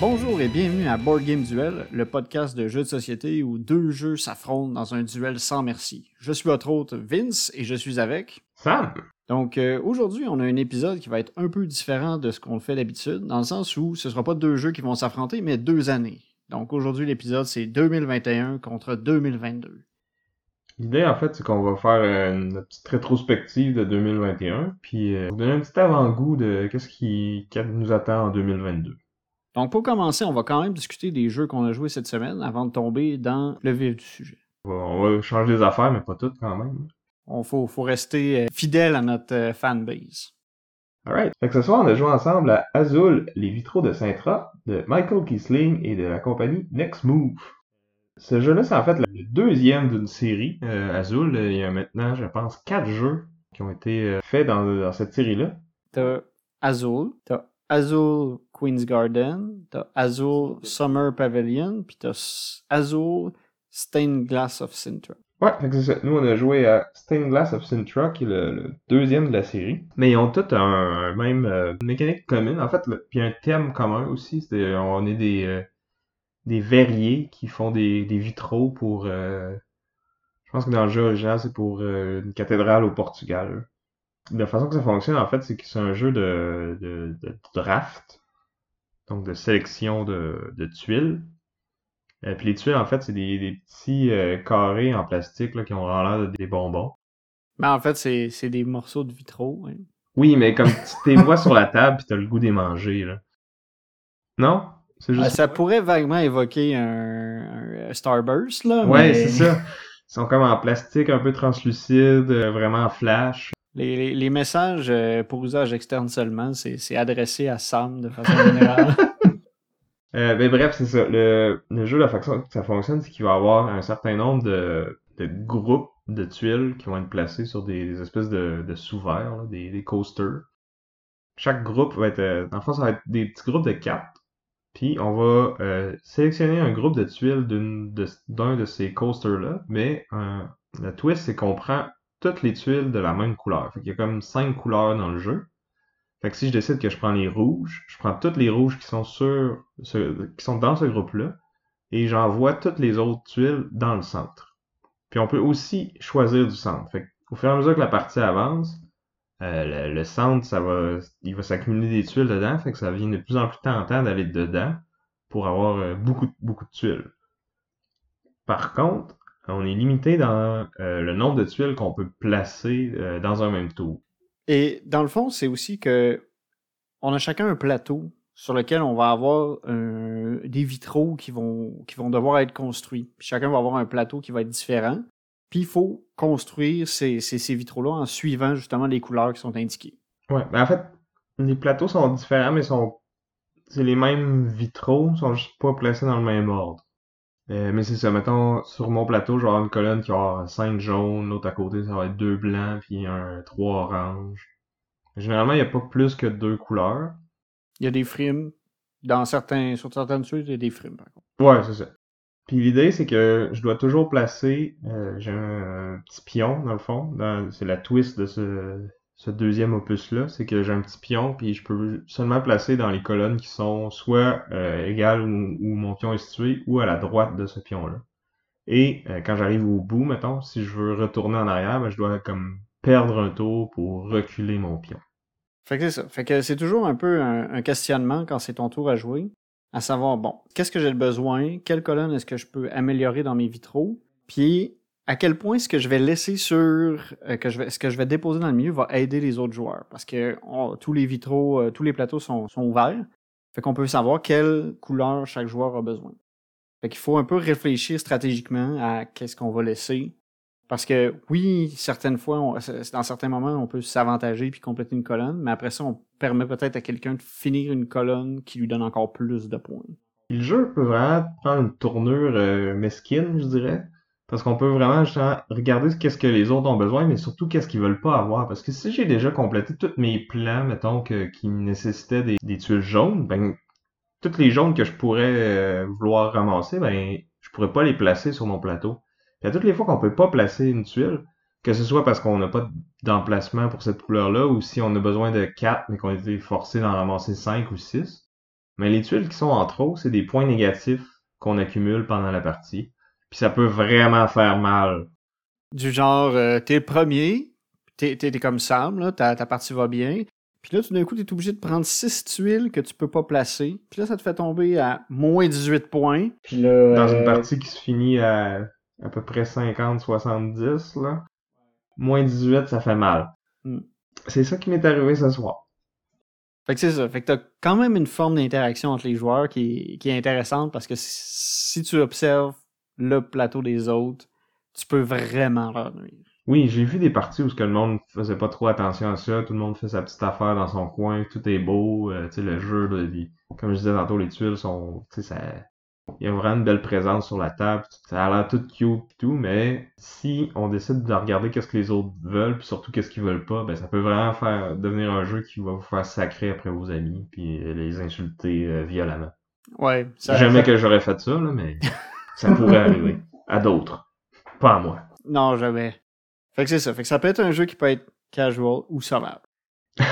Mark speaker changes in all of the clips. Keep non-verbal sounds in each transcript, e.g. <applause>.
Speaker 1: bonjour et bienvenue à Board Game Duel, le podcast de jeux de société où deux jeux s'affrontent dans un duel sans merci. Je suis votre hôte Vince et je suis avec
Speaker 2: Sam.
Speaker 1: Donc euh, aujourd'hui, on a un épisode qui va être un peu différent de ce qu'on fait d'habitude, dans le sens où ce ne sera pas deux jeux qui vont s'affronter, mais deux années. Donc aujourd'hui, l'épisode c'est 2021 contre 2022.
Speaker 2: L'idée, en fait, c'est qu'on va faire une petite rétrospective de 2021, puis euh, vous donner un petit avant-goût de qu'est-ce qui, qui nous attend en 2022.
Speaker 1: Donc, pour commencer, on va quand même discuter des jeux qu'on a joués cette semaine avant de tomber dans le vif du sujet.
Speaker 2: On va changer les affaires, mais pas toutes quand même.
Speaker 1: On faut, faut rester euh, fidèle à notre euh, fanbase.
Speaker 2: Alright. Fait que ce soir, on a joué ensemble à Azul, les vitraux de Sintra, de Michael Kisling et de la compagnie Next Move. Ce jeu-là, c'est en fait le deuxième d'une série. Euh, Azul, il y a maintenant, je pense, quatre jeux qui ont été faits dans, dans cette série-là.
Speaker 1: T'as Azul, t'as Azul Queen's Garden, t'as Azul Summer Pavilion, puis t'as Azul Stained Glass of Sintra.
Speaker 2: Ouais, c'est ça. Nous, on a joué à Stained Glass of Sintra, qui est le, deuxième de la série. Mais ils ont tous un, même euh, mécanique commune. En fait, puis un thème commun aussi. on est des, euh, des verriers qui font des, des vitraux pour... Euh, je pense que dans le jeu original, c'est pour une cathédrale au Portugal la façon que ça fonctionne, en fait, c'est que c'est un jeu de, de, draft, donc de sélection de, de tuiles. Et euh, puis les tuiles, en fait, c'est des, des petits euh, carrés en plastique là, qui ont l'air de des bonbons.
Speaker 1: Mais en fait, c'est, c'est des morceaux de vitraux.
Speaker 2: Oui, mais comme tu les vois sur la table puis t'as le goût des manger. Là. Non?
Speaker 1: C'est juste... ça pourrait vaguement évoquer un, Starburst, là.
Speaker 2: Ouais, c'est ça. Ils sont comme en plastique un peu translucide, euh, vraiment flash.
Speaker 1: Les, messages euh, pour usage externe seulement, c'est adressé à Sam de façon générale. <laughs>
Speaker 2: euh, ben, bref, c'est ça. Le, jeu, la façon que ça fonctionne, c'est qu'il va y avoir un certain nombre de, groupes de tuiles qui vont être placés sur des, espèces de, de sous-verts, des, coasters. Chaque groupe va être... Euh, dans le fond, ça va être des petits groupes de quatre. Puis on va euh, sélectionner un groupe de tuiles d'un de, ces coasters-là, mais la twist, c'est qu'on prend toutes les tuiles de la même couleur. Qu'il y a comme cinq couleurs dans le jeu. Fait que si je décide que je prends les rouges, je prends toutes les rouges qui sont sur qui sont dans ce groupe-là et j'envoie toutes les autres tuiles dans le centre. Puis on peut aussi choisir du centre. Fait au fur et à mesure que la partie avance, euh, le, centre, ça va, il va s'accumuler des tuiles dedans, fait que ça devient de plus en plus tentant d'aller dedans pour avoir euh, beaucoup, beaucoup de tuiles. Par contre, on est limité dans euh, le nombre de tuiles qu'on peut placer euh, dans un même tour.
Speaker 1: Et dans le fond, c'est aussi que on a chacun un plateau sur lequel on va avoir des vitraux qui vont, qui vont devoir être construits. chacun va avoir un plateau qui va être différent. Puis il faut construire ces, ces, vitraux-là en suivant justement les couleurs qui sont indiquées.
Speaker 2: Ouais, ben en fait, les plateaux sont différents, mais sont c'est les mêmes vitraux, sont juste pas placés dans le même ordre. Euh, mais c'est ça, mettons, sur mon plateau, je vais avoir une colonne qui va avoir 5 jaunes, l'autre à côté, ça va être deux blancs, puis un 3 orange. Généralement, il n'y a pas plus que deux couleurs.
Speaker 1: Il y a des frimes. Dans certains, sur certaines suites, il y a des frimes, par contre.
Speaker 2: Ouais, c'est ça. Puis l'idée, c'est que je dois toujours placer, euh, j'ai un, petit pion, dans le fond. C'est la twist de ce, ce deuxième opus-là, c'est que j'ai un petit pion, puis je peux seulement placer dans les colonnes qui sont soit euh, égales où, mon pion est situé, ou à la droite de ce pion-là. Et euh, quand j'arrive au bout, mettons, si je veux retourner en arrière, ben, je dois comme perdre un tour pour reculer mon pion.
Speaker 1: Fait que c'est ça. Fait que c'est toujours un peu un, un questionnement quand c'est ton tour à jouer, à savoir, bon, qu'est-ce que j'ai besoin, quelle colonne est-ce que je peux améliorer dans mes vitraux, puis à quel point ce que je vais laisser sur, euh, ce que je vais déposer dans le milieu va aider les autres joueurs. Parce que tous les vitraux, euh, tous les plateaux sont, sont ouverts. Fait qu'on peut savoir quelle couleur chaque joueur a besoin. Fait qu'il faut un peu réfléchir stratégiquement à qu'est-ce qu'on va laisser. Parce que oui, certaines fois, dans certains moments, on peut s'avantager puis compléter une colonne, mais après ça, on permet peut-être à quelqu'un de finir une colonne qui lui donne encore plus de points.
Speaker 2: Le jeu peut vraiment prendre une tournure euh, mesquine, je dirais. Parce qu'on peut vraiment justement regarder qu'est-ce que les autres ont besoin, mais surtout qu'est-ce qu'ils veulent pas avoir. Parce que si j'ai déjà complété tous mes plans, mettons, qui nécessitaient des, tuiles jaunes, ben, toutes les jaunes que je pourrais euh, vouloir ramasser, ben, je pourrais pas les placer sur mon plateau. Puis toutes les fois qu'on peut pas placer une tuile, que ce soit parce qu'on n'a pas d'emplacement pour cette couleur-là, ou si on a besoin de 4, mais qu'on été forcé d'en ramasser 5 ou 6, mais les tuiles qui sont en trop, c'est des points négatifs qu'on accumule pendant la partie. Puis ça peut vraiment faire mal.
Speaker 1: Du genre, euh, t'es le premier, t'es, t'es, comme Sam, là, ta, ta partie va bien. Puis là, tout d'un coup, t'es obligé de prendre 6 tuiles que tu peux pas placer. Puis là, ça te fait tomber à moins 18 points. Puis là,
Speaker 2: Dans une
Speaker 1: euh,
Speaker 2: partie qui se finit à à peu près 50-70, là, moins 18, ça fait mal.
Speaker 1: Hmm.
Speaker 2: C'est ça qui m'est arrivé ce soir.
Speaker 1: Fait que c'est ça. Fait que t'as quand même une forme d'interaction entre les joueurs qui, qui est intéressante parce que si tu observes le plateau des autres, tu peux vraiment leur nuire.
Speaker 2: Oui, j'ai vu des parties où ce que le monde faisait pas trop attention à ça, tout le monde fait sa petite affaire dans son coin, tout est beau, euh, tu sais, le jeu, comme je disais tantôt, les tuiles sont, tu sais, ça, il y a vraiment une belle présence sur la table, ça a l'air tout cute et tout, mais si on décide de regarder qu'est-ce que les autres veulent, puis surtout qu'est-ce qu'ils veulent pas, ben ça peut vraiment faire devenir un jeu qui va vous faire sacrer après vos amis, puis les insulter euh, violemment.
Speaker 1: Ouais. Ça,
Speaker 2: Jamais que j'aurais fait ça, là, mais <laughs> ça pourrait arriver. À d'autres. Pas à moi.
Speaker 1: Non, jamais. Fait que c'est ça. Fait que ça peut être un jeu qui peut être casual ou sauvage. <laughs>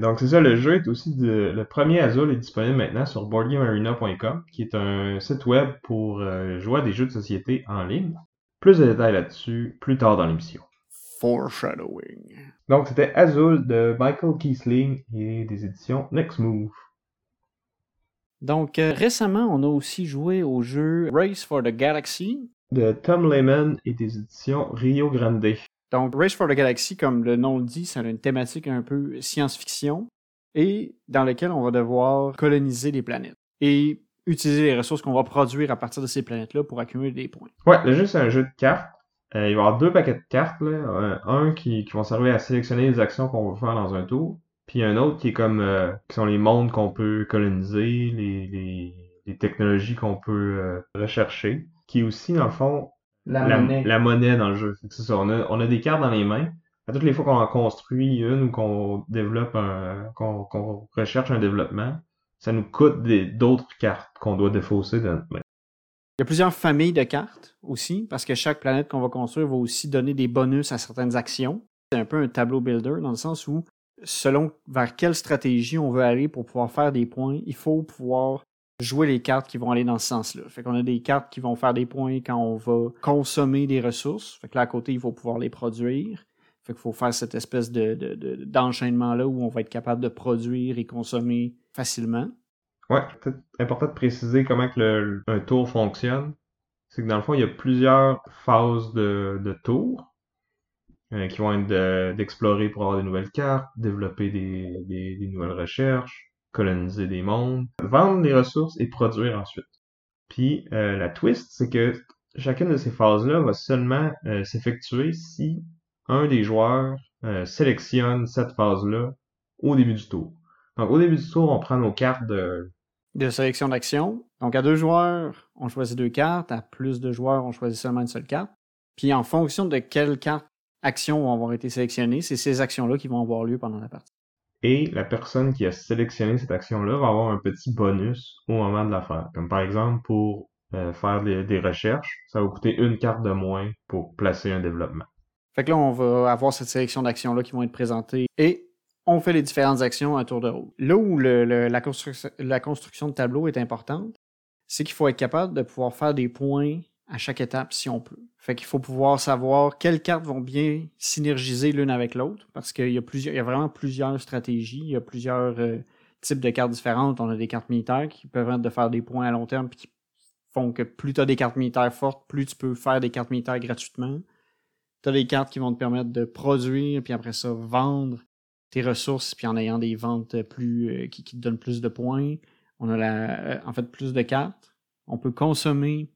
Speaker 2: Donc c'est ça, le jeu est aussi de, le premier Azul est disponible maintenant sur boardgamearena.com, qui est un site web pour euh, jouer à des jeux de société en ligne. Plus de détails là-dessus plus tard dans l'émission.
Speaker 1: Foreshadowing.
Speaker 2: Donc c'était Azul de Michael Kiesling et des éditions Next Move.
Speaker 1: Donc, euh, récemment, on a aussi joué au jeu Race for the Galaxy.
Speaker 2: De Tom Lehman et des éditions Rio Grande.
Speaker 1: Donc, Race for the Galaxy, comme le nom le dit, c'est une thématique un peu science-fiction et dans lequel on va devoir coloniser des planètes et utiliser les ressources qu'on va produire à partir de ces planètes-là pour accumuler des points.
Speaker 2: Ouais, le jeu c'est un jeu de cartes. Euh, il va y avoir deux paquets de cartes, là. Euh, un qui, qui vont servir à sélectionner les actions qu'on va faire dans un tour. Puis un autre qui est comme euh, qui sont les mondes qu'on peut coloniser, les, les, les technologies qu'on peut euh, rechercher. Qui est aussi, dans le fond,
Speaker 1: La,
Speaker 2: la, la monnaie dans le jeu. C'est ça, on a, on a des cartes dans les mains. À toutes les fois qu'on en construit une ou qu'on développe un, qu'on qu'on recherche un développement, ça nous coûte des- d'autres cartes qu'on doit défausser de notre main.
Speaker 1: Il y a plusieurs familles de cartes aussi, parce que chaque planète qu'on va construire va aussi donner des bonus à certaines actions. C'est un peu un tableau builder dans le sens où, selon vers quelle stratégie on veut aller pour pouvoir faire des points, il faut pouvoir jouer les cartes qui vont aller dans ce sens-là. Fait qu'on a des cartes qui vont faire des points quand on va consommer des ressources. Fait que là, à côté, il faut pouvoir les produire. Fait qu'il faut faire cette espèce de, de- de- d'enchaînement-là où on va être capable de produire et consommer facilement.
Speaker 2: Ouais, peut-être important de préciser comment que le, un tour fonctionne. C'est que dans le fond, il y a plusieurs phases de, de tours euh, qui vont être de- d'explorer pour avoir des nouvelles cartes, développer des, des, des nouvelles recherches, coloniser des mondes, vendre des ressources et produire ensuite. Puis euh, la twist, c'est que chacune de ces phases-là va seulement euh, s'effectuer si un des joueurs euh, sélectionne cette phase-là au début du tour. Donc au début du tour, on prend nos cartes de
Speaker 1: de sélection d'action. Donc, à deux joueurs, on choisit deux cartes. À plus de joueurs, on choisit seulement une seule carte. Puis, en fonction de quelles cartes actions vont avoir été sélectionnées, c'est ces actions-là qui vont avoir lieu pendant la partie.
Speaker 2: Et la personne qui a sélectionné cette action-là va avoir un petit bonus au moment de la faire. Comme par exemple, pour euh, faire des, des recherches, ça va coûter une carte de moins pour placer un développement.
Speaker 1: Fait que là, on va avoir cette sélection d'actions-là qui vont être présentées et on fait les différentes actions à tour de rôle. Là où le- le- la, construction, la construction de tableau est importante, c'est qu'il faut être capable de pouvoir faire des points à chaque étape si on peut. Fait qu'il faut pouvoir savoir quelles cartes vont bien synergiser l'une avec l'autre parce qu'il y a plusieurs, il y a vraiment plusieurs stratégies, il y a plusieurs euh, types de cartes différentes. On a des cartes militaires qui permettent de faire des points à long terme puis qui font que plus tu as des cartes militaires fortes, plus tu peux faire des cartes militaires gratuitement. Tu as des cartes qui vont te permettre de produire puis après ça vendre tes ressources puis en ayant des ventes plus euh, qui, te donnent plus de points. On a euh, en fait plus de cartes. On peut consommer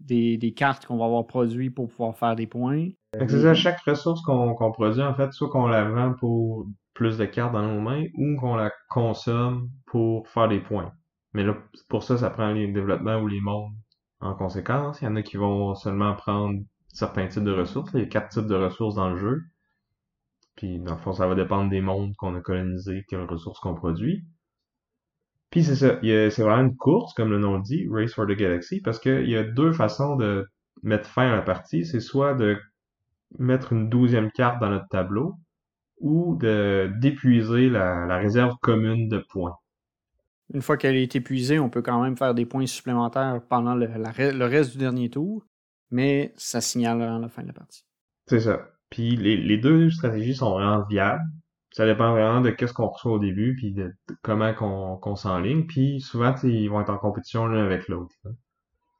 Speaker 1: des, cartes qu'on va avoir produites pour pouvoir faire des points.
Speaker 2: C'est ça, chaque ressource qu'on qu'on produit, en fait, soit qu'on la vend pour plus de cartes dans nos mains ou qu'on la consomme pour faire des points. Mais là, pour ça, ça prend les développements ou les mondes en conséquence. Il y en a qui vont seulement prendre certains types de ressources. Il y a quatre types de ressources dans le jeu. Puis, dans le fond, ça va dépendre des mondes qu'on a colonisés, quelles ressources qu'on produit. Puis c'est ça, c'est vraiment une course, comme le nom le dit, Race for the Galaxy, parce qu'il y a deux façons de mettre fin à la partie. C'est soit de mettre une douzième carte dans notre tableau, ou de d'épuiser la, réserve commune de points.
Speaker 1: Une fois qu'elle est épuisée, on peut quand même faire des points supplémentaires pendant le, le reste du dernier tour, mais ça signale à la fin de la partie.
Speaker 2: C'est ça. Puis les, les deux stratégies sont vraiment viables. Ça dépend vraiment de qu'est-ce qu'on reçoit au début, puis de, comment qu'on s'enligne. Puis souvent, ils vont être en compétition l'un avec l'autre.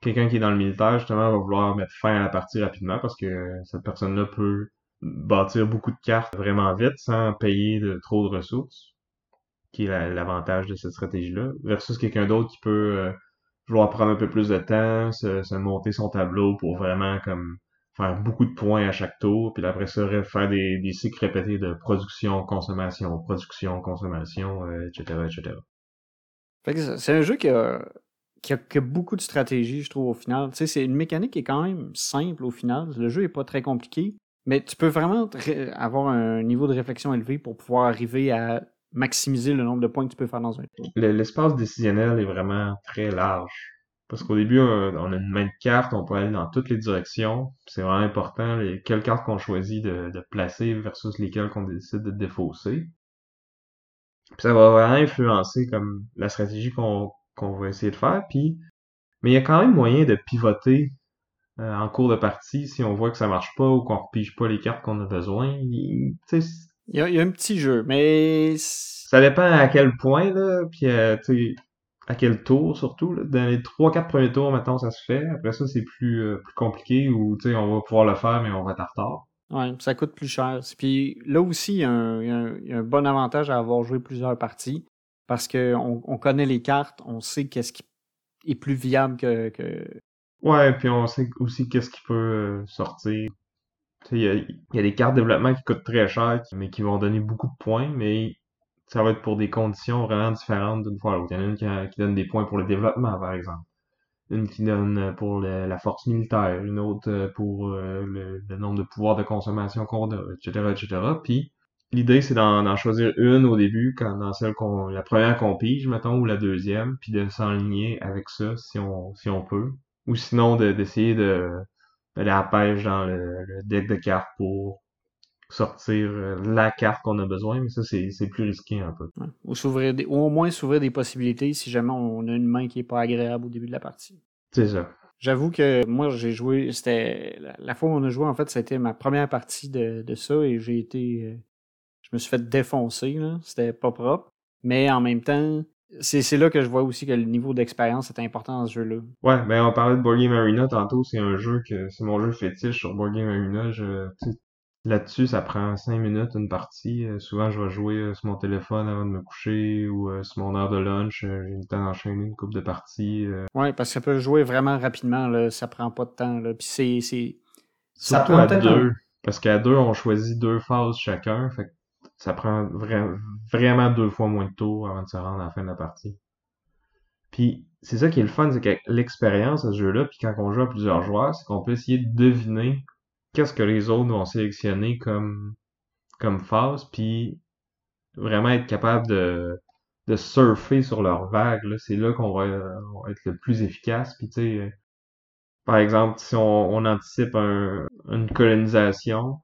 Speaker 2: Quelqu'un qui est dans le militaire, justement, va vouloir mettre fin à la partie rapidement parce que cette personne-là peut bâtir beaucoup de cartes vraiment vite sans payer de trop de ressources, qui est l'avantage de cette stratégie-là, versus quelqu'un d'autre qui peut euh, vouloir prendre un peu plus de temps, se, se monter son tableau pour vraiment comme faire beaucoup de points à chaque tour, puis après ça, faire des, des cycles répétés de production, consommation, production, consommation, etc., etc.
Speaker 1: c'est un jeu qui a, qui, a, beaucoup de stratégie, je trouve, au final. Tu sais, c'est une mécanique qui est quand même simple au final. Le jeu est pas très compliqué, mais tu peux vraiment avoir un niveau de réflexion élevé pour pouvoir arriver à maximiser le nombre de points que tu peux faire dans un tour.
Speaker 2: L'espace décisionnel est vraiment très large. Parce qu'au début, on a une main de carte, on peut aller dans toutes les directions. C'est vraiment important les, quelles cartes qu'on choisit de, placer versus lesquelles qu'on décide de défausser. Puis ça va vraiment influencer comme la stratégie qu'on va essayer de faire. Puis, mais il y a quand même moyen de pivoter euh, en cours de partie si on voit que ça marche pas ou qu'on repige pas les cartes qu'on a besoin.
Speaker 1: Il, y, a, un petit jeu, mais
Speaker 2: ça dépend à quel point là. Puis euh, à quel tour surtout. Dans les 3-4 premiers tours, maintenant ça se fait. Après ça, c'est plus, euh, plus compliqué ou on va pouvoir le faire, mais on va être en retard.
Speaker 1: Ouais, ça coûte plus cher. Puis là aussi, il y, a un, bon avantage à avoir joué plusieurs parties parce qu'on on connaît les cartes, on sait qu'est-ce qui est plus viable que.
Speaker 2: Ouais, puis on sait aussi qu'est-ce qui peut euh, sortir. Il y a, y a des cartes de développement qui coûtent très cher, mais qui vont donner beaucoup de points, mais ça va être pour des conditions vraiment différentes d'une fois à l'autre. Il y en a une qui, donne des points pour le développement, par exemple. Une qui donne pour la force militaire, une autre euh, pour euh, le, nombre de pouvoirs de consommation qu'on a, etc., etc. Puis, l'idée, c'est d'en choisir une au début, quand dans celle qu'on, la première qu'on pige, mettons, ou la deuxième, puis de s'enligner avec ça, si on, si on peut. Ou sinon, d'essayer de, d'aller à la pêche dans le, le deck de cartes pour sortir euh, la carte qu'on a besoin, mais ça, c'est plus risqué un peu.
Speaker 1: Ou, au moins s'ouvrir des possibilités si jamais on a une main qui est pas agréable au début de la partie.
Speaker 2: C'est ça.
Speaker 1: J'avoue que moi, j'ai joué, c'était la, fois où on a joué, en fait, c'était ma première partie de, de ça et j'ai été, euh, je me suis fait défoncer, là. C'était pas propre. Mais en même temps, c'est là que je vois aussi que le niveau d'expérience est important dans ce jeu-là.
Speaker 2: Ouais, ben on parlait de Board Game Arena tantôt, c'est un jeu que c'est mon jeu fétiche sur Board Game Arena. Je, Là-dessus, ça prend cinq minutes une partie. Euh, souvent, je vais jouer euh, sur mon téléphone avant de me coucher ou euh, sur mon heure de lunch. J'ai le temps d'enchaîner une coupe de parties.
Speaker 1: Ouais, parce que ça peut jouer vraiment rapidement. Là. Ça prend pas de temps. Là. Puis c'est, c'est...
Speaker 2: Ça prend à deux. Parce qu'à deux, on choisit deux phases chacun. Fait ça prend vraiment deux fois moins de tours avant de se rendre à la fin de la partie. Puis c'est ça qui est le fun, c'est que l'expérience à ce jeu-là, puis quand on joue à plusieurs joueurs, c'est qu'on peut essayer de deviner qu'est-ce que les autres vont sélectionner comme, comme phase, puis vraiment être capable de, de surfer sur leur vague. C'est là qu'on va, être le plus efficace. Puis tu sais, par exemple, si on, on anticipe un, une colonisation,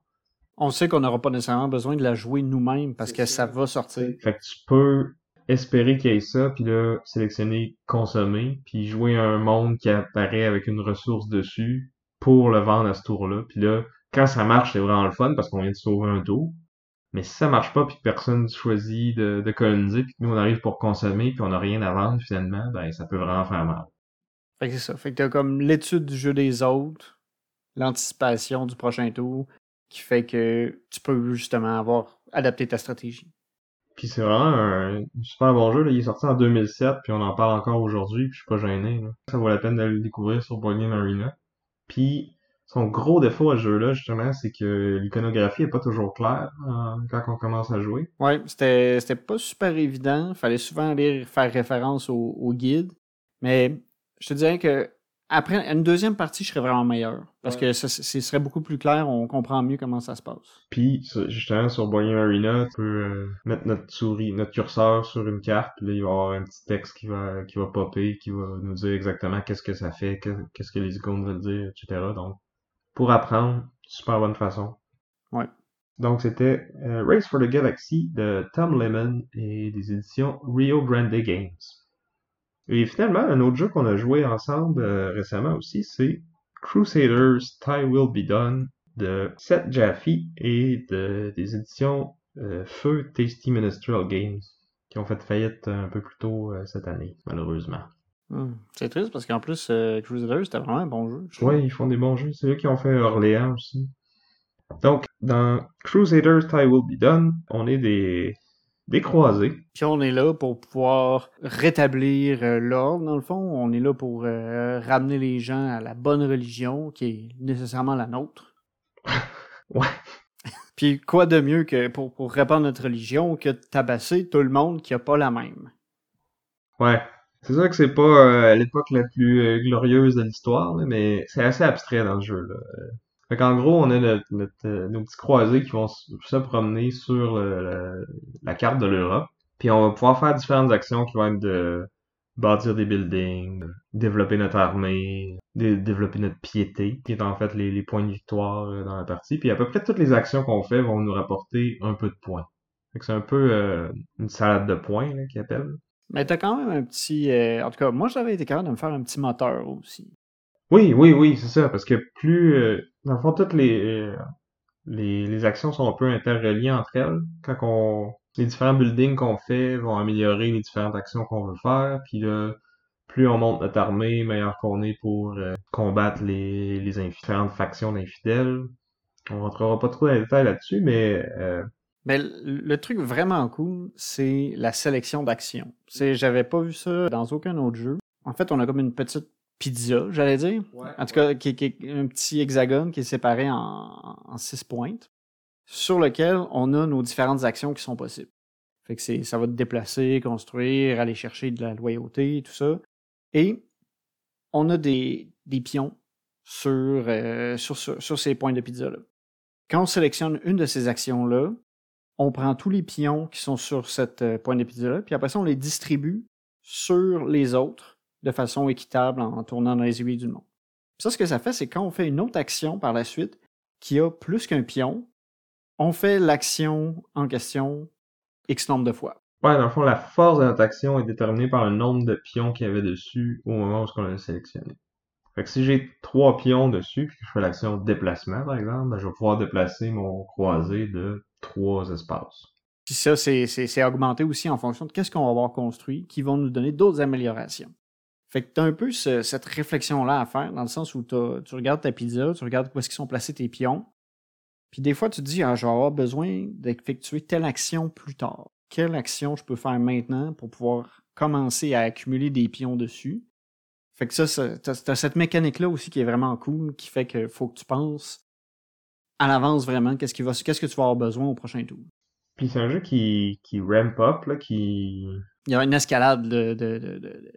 Speaker 1: on sait qu'on n'aura pas nécessairement besoin de la jouer nous-mêmes parce que ça. va sortir.
Speaker 2: Fait que tu peux espérer qu'il y ait ça, puis là, sélectionner consommer, puis jouer un monde qui apparaît avec une ressource dessus, pour le vendre à ce tour-là. Puis là, quand ça marche, c'est vraiment le fun parce qu'on vient de sauver un tour. Mais si ça marche pas, puis que personne choisit de, de coloniser, puis que nous on arrive pour consommer, puis on n'a rien à vendre finalement, ben ça peut vraiment faire mal.
Speaker 1: Fait que c'est ça. Fait que t'as comme l'étude du jeu des autres, l'anticipation du prochain tour, qui fait que tu peux justement avoir adapté ta stratégie.
Speaker 2: Puis c'est vraiment un super bon jeu. Là. Il est sorti en 2007, puis on en parle encore aujourd'hui, puis je suis pas gêné. Là. Ça vaut la peine de le découvrir sur Board Arena. Puis son gros défaut à ce jeu-là, justement, c'est que l'iconographie est pas toujours claire euh, quand on commence à jouer.
Speaker 1: Ouais, c'était, pas super évident. Fallait souvent aller faire référence au, guide. Mais je te dirais que après une deuxième partie, je serais vraiment meilleur. Parce
Speaker 2: Ouais.
Speaker 1: que ce serait beaucoup plus clair, on comprend mieux comment ça se passe.
Speaker 2: Puis, justement, sur Boyum Arena, on peut euh, mettre notre souris, notre curseur sur une carte, puis là, il va y avoir un petit texte qui va, qui va popper, qui va nous dire exactement qu'est-ce que ça fait, que- qu'est-ce que les icônes veulent dire, etc. Donc, pour apprendre, super bonne façon.
Speaker 1: Ouais.
Speaker 2: Donc, c'était euh, Race for the Galaxy de Tom Lemon et des éditions Rio Grande Games. Et finalement, un autre jeu qu'on a joué ensemble euh, récemment aussi, c'est Crusaders Tie Will Be Done de Seth Jaffe et de, des éditions euh, Feu Tasty Ministerial Games qui ont fait faillite un peu plus tôt euh, cette année, malheureusement.
Speaker 1: Hmm. C'est triste parce qu'en plus, Crusaders, c'était vraiment un bon jeu. je.
Speaker 2: Ouais, ils font des bons jeux. C'est eux qui ont fait Orléans aussi. Donc, dans Crusaders Tie Will Be Done, on est des, des croisés.
Speaker 1: Puis on est là pour pouvoir rétablir euh, l'ordre, dans le fond. On est là pour euh, ramener les gens à la bonne religion, qui est nécessairement la nôtre. <laughs>
Speaker 2: Ouais.
Speaker 1: Puis quoi de mieux que pour, pour répandre notre religion que de tabasser tout le monde qui a pas la même.
Speaker 2: Ouais. C'est sûr que c'est pas euh, l'époque la plus glorieuse de l'histoire, mais c'est assez abstrait dans le jeu. Là. Euh, Fait qu'en gros, on a notre, notre, euh, nos petits croisés qui vont se promener sur le- le- la carte de l'Europe. Puis on va pouvoir faire différentes actions qui vont être de bâtir des buildings, développer notre armée, dé- développer notre piété, qui est en fait les, les points de victoire euh, dans la partie. Puis à peu près toutes les actions qu'on fait vont nous rapporter un peu de points. Fait que c'est un peu euh, une salade de points qu'ils appellent.
Speaker 1: Mais t'as quand même un petit. euh, en tout cas, moi j'avais été capable de me faire un petit moteur aussi.
Speaker 2: Oui, oui, oui, c'est ça, parce que plus, euh, dans le fond, toutes les, les, les actions sont un peu interreliées entre elles. Quand on, les différents buildings qu'on fait vont améliorer les différentes actions qu'on veut faire, puis là, plus on monte notre armée, meilleur qu'on est pour euh, combattre les, les différentes factions d'infidèles. On rentrera pas trop dans les détails là-dessus, mais euh,
Speaker 1: Mais le truc vraiment cool, c'est la sélection d'actions. C'est, j'avais pas vu ça dans aucun autre jeu. En fait, on a comme une petite pizza, j'allais dire. En tout cas, qui, qui est un petit hexagone qui est séparé en, en six pointes, sur lequel on a nos différentes actions qui sont possibles. Fait que ça va te déplacer, construire, aller chercher de la loyauté, tout ça. Et on a des, des pions sur, euh, sur, sur, sur ces points de pizza-là. Quand on sélectionne une de ces actions-là, on prend tous les pions qui sont sur cette euh, point de pizza-là, puis après ça, on les distribue sur les autres de façon équitable en tournant dans les aiguilles du monde. Puis ça, ce que ça fait, c'est quand on fait une autre action par la suite qui a plus qu'un pion, on fait l'action en question X nombre de fois.
Speaker 2: ouais, dans le fond, la force de notre action est déterminée par le nombre de pions qu'il y avait dessus au moment où on l'a sélectionné. Fait que si j'ai trois pions dessus, puis que je fais l'action déplacement, par exemple, ben, je vais pouvoir déplacer mon croisé de trois espaces.
Speaker 1: Puis ça, c'est augmenté aussi en fonction de qu'est-ce qu'on va avoir construit, qui vont nous donner d'autres améliorations. Fait que tu as un peu ce- cette réflexion-là à faire, dans le sens où tu regardes ta pizza, tu regardes où est-ce qu'ils sont placés tes pions, puis des fois tu te dis, ah, je vais avoir besoin d'effectuer telle action plus tard. Quelle action je peux faire maintenant pour pouvoir commencer à accumuler des pions dessus? Fait que ça, ça t'as t'as cette mécanique-là aussi qui est vraiment cool, qui fait que faut que tu penses à l'avance vraiment qu'est-ce que tu vas avoir besoin au prochain tour.
Speaker 2: Puis c'est un jeu qui, qui ramp up, là, qui...
Speaker 1: Il y a une escalade de, de, de- de- de-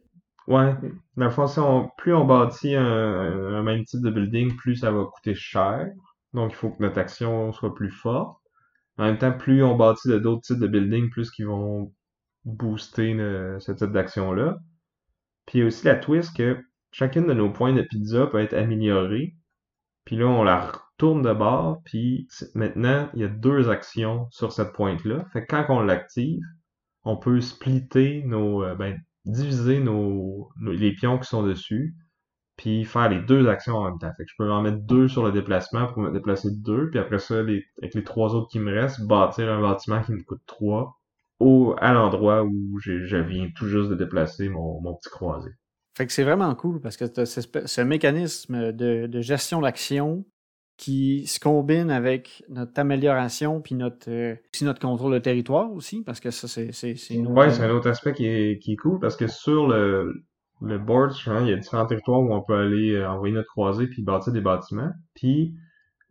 Speaker 2: Ouais, dans le fond, plus on bâtit un, même type de building, plus ça va coûter cher. Donc, il faut que notre action soit plus forte. En même temps, plus on bâtit d'autres types de buildings, plus qu'ils vont booster ce type d'action-là. Puis il y a aussi la twist que chacune de nos points de pizza peut être améliorée. Puis là, on la retourne de bord, puis maintenant, il y a deux actions sur cette pointe-là. Fait que quand on l'active, on peut splitter nos, euh, ben, diviser nos, les pions qui sont dessus, puis faire les deux actions en même temps. Fait que je peux en mettre deux sur le déplacement pour me déplacer de deux, puis après ça, avec les trois autres qui me restent, bâtir un bâtiment qui me coûte trois au, à l'endroit où je viens tout juste de déplacer mon, mon petit croisé.
Speaker 1: Fait que c'est vraiment cool parce que ce, ce mécanisme de, de gestion d'action qui se combine avec notre amélioration puis notre, euh, aussi notre contrôle de territoire aussi, parce que ça, c'est c'est-
Speaker 2: Ouais, c'est un autre aspect qui est, qui est cool parce que sur le, le board, il y a différents territoires où on peut aller euh, envoyer notre croisé puis bâtir des bâtiments, puis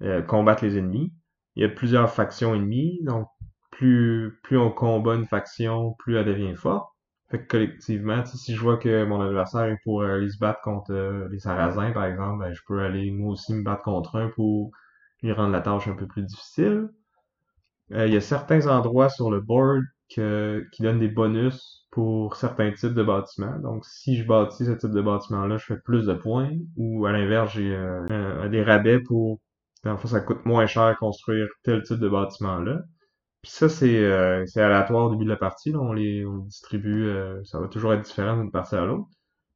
Speaker 2: euh, combattre les ennemis. Il y a plusieurs factions ennemies, donc plus, plus on combat une faction, plus elle devient forte. Fait que collectivement, si je vois que mon adversaire est pour euh, aller se battre contre euh, les Sarrasins, par exemple, ben, je peux aller moi aussi me battre contre un pour lui rendre la tâche un peu plus difficile. Euh, il y a certains endroits sur le board que, qui donnent des bonus pour certains types de bâtiments. Donc, si je bâtis ce type de bâtiment-là, je fais plus de points. Ou à l'inverse, j'ai des rabais pour... Dans ça coûte moins cher construire tel type de bâtiment-là. Puis ça, c'est euh, aléatoire au début de la partie. Là. On les on distribue, euh, ça va toujours être différent d'une partie à l'autre.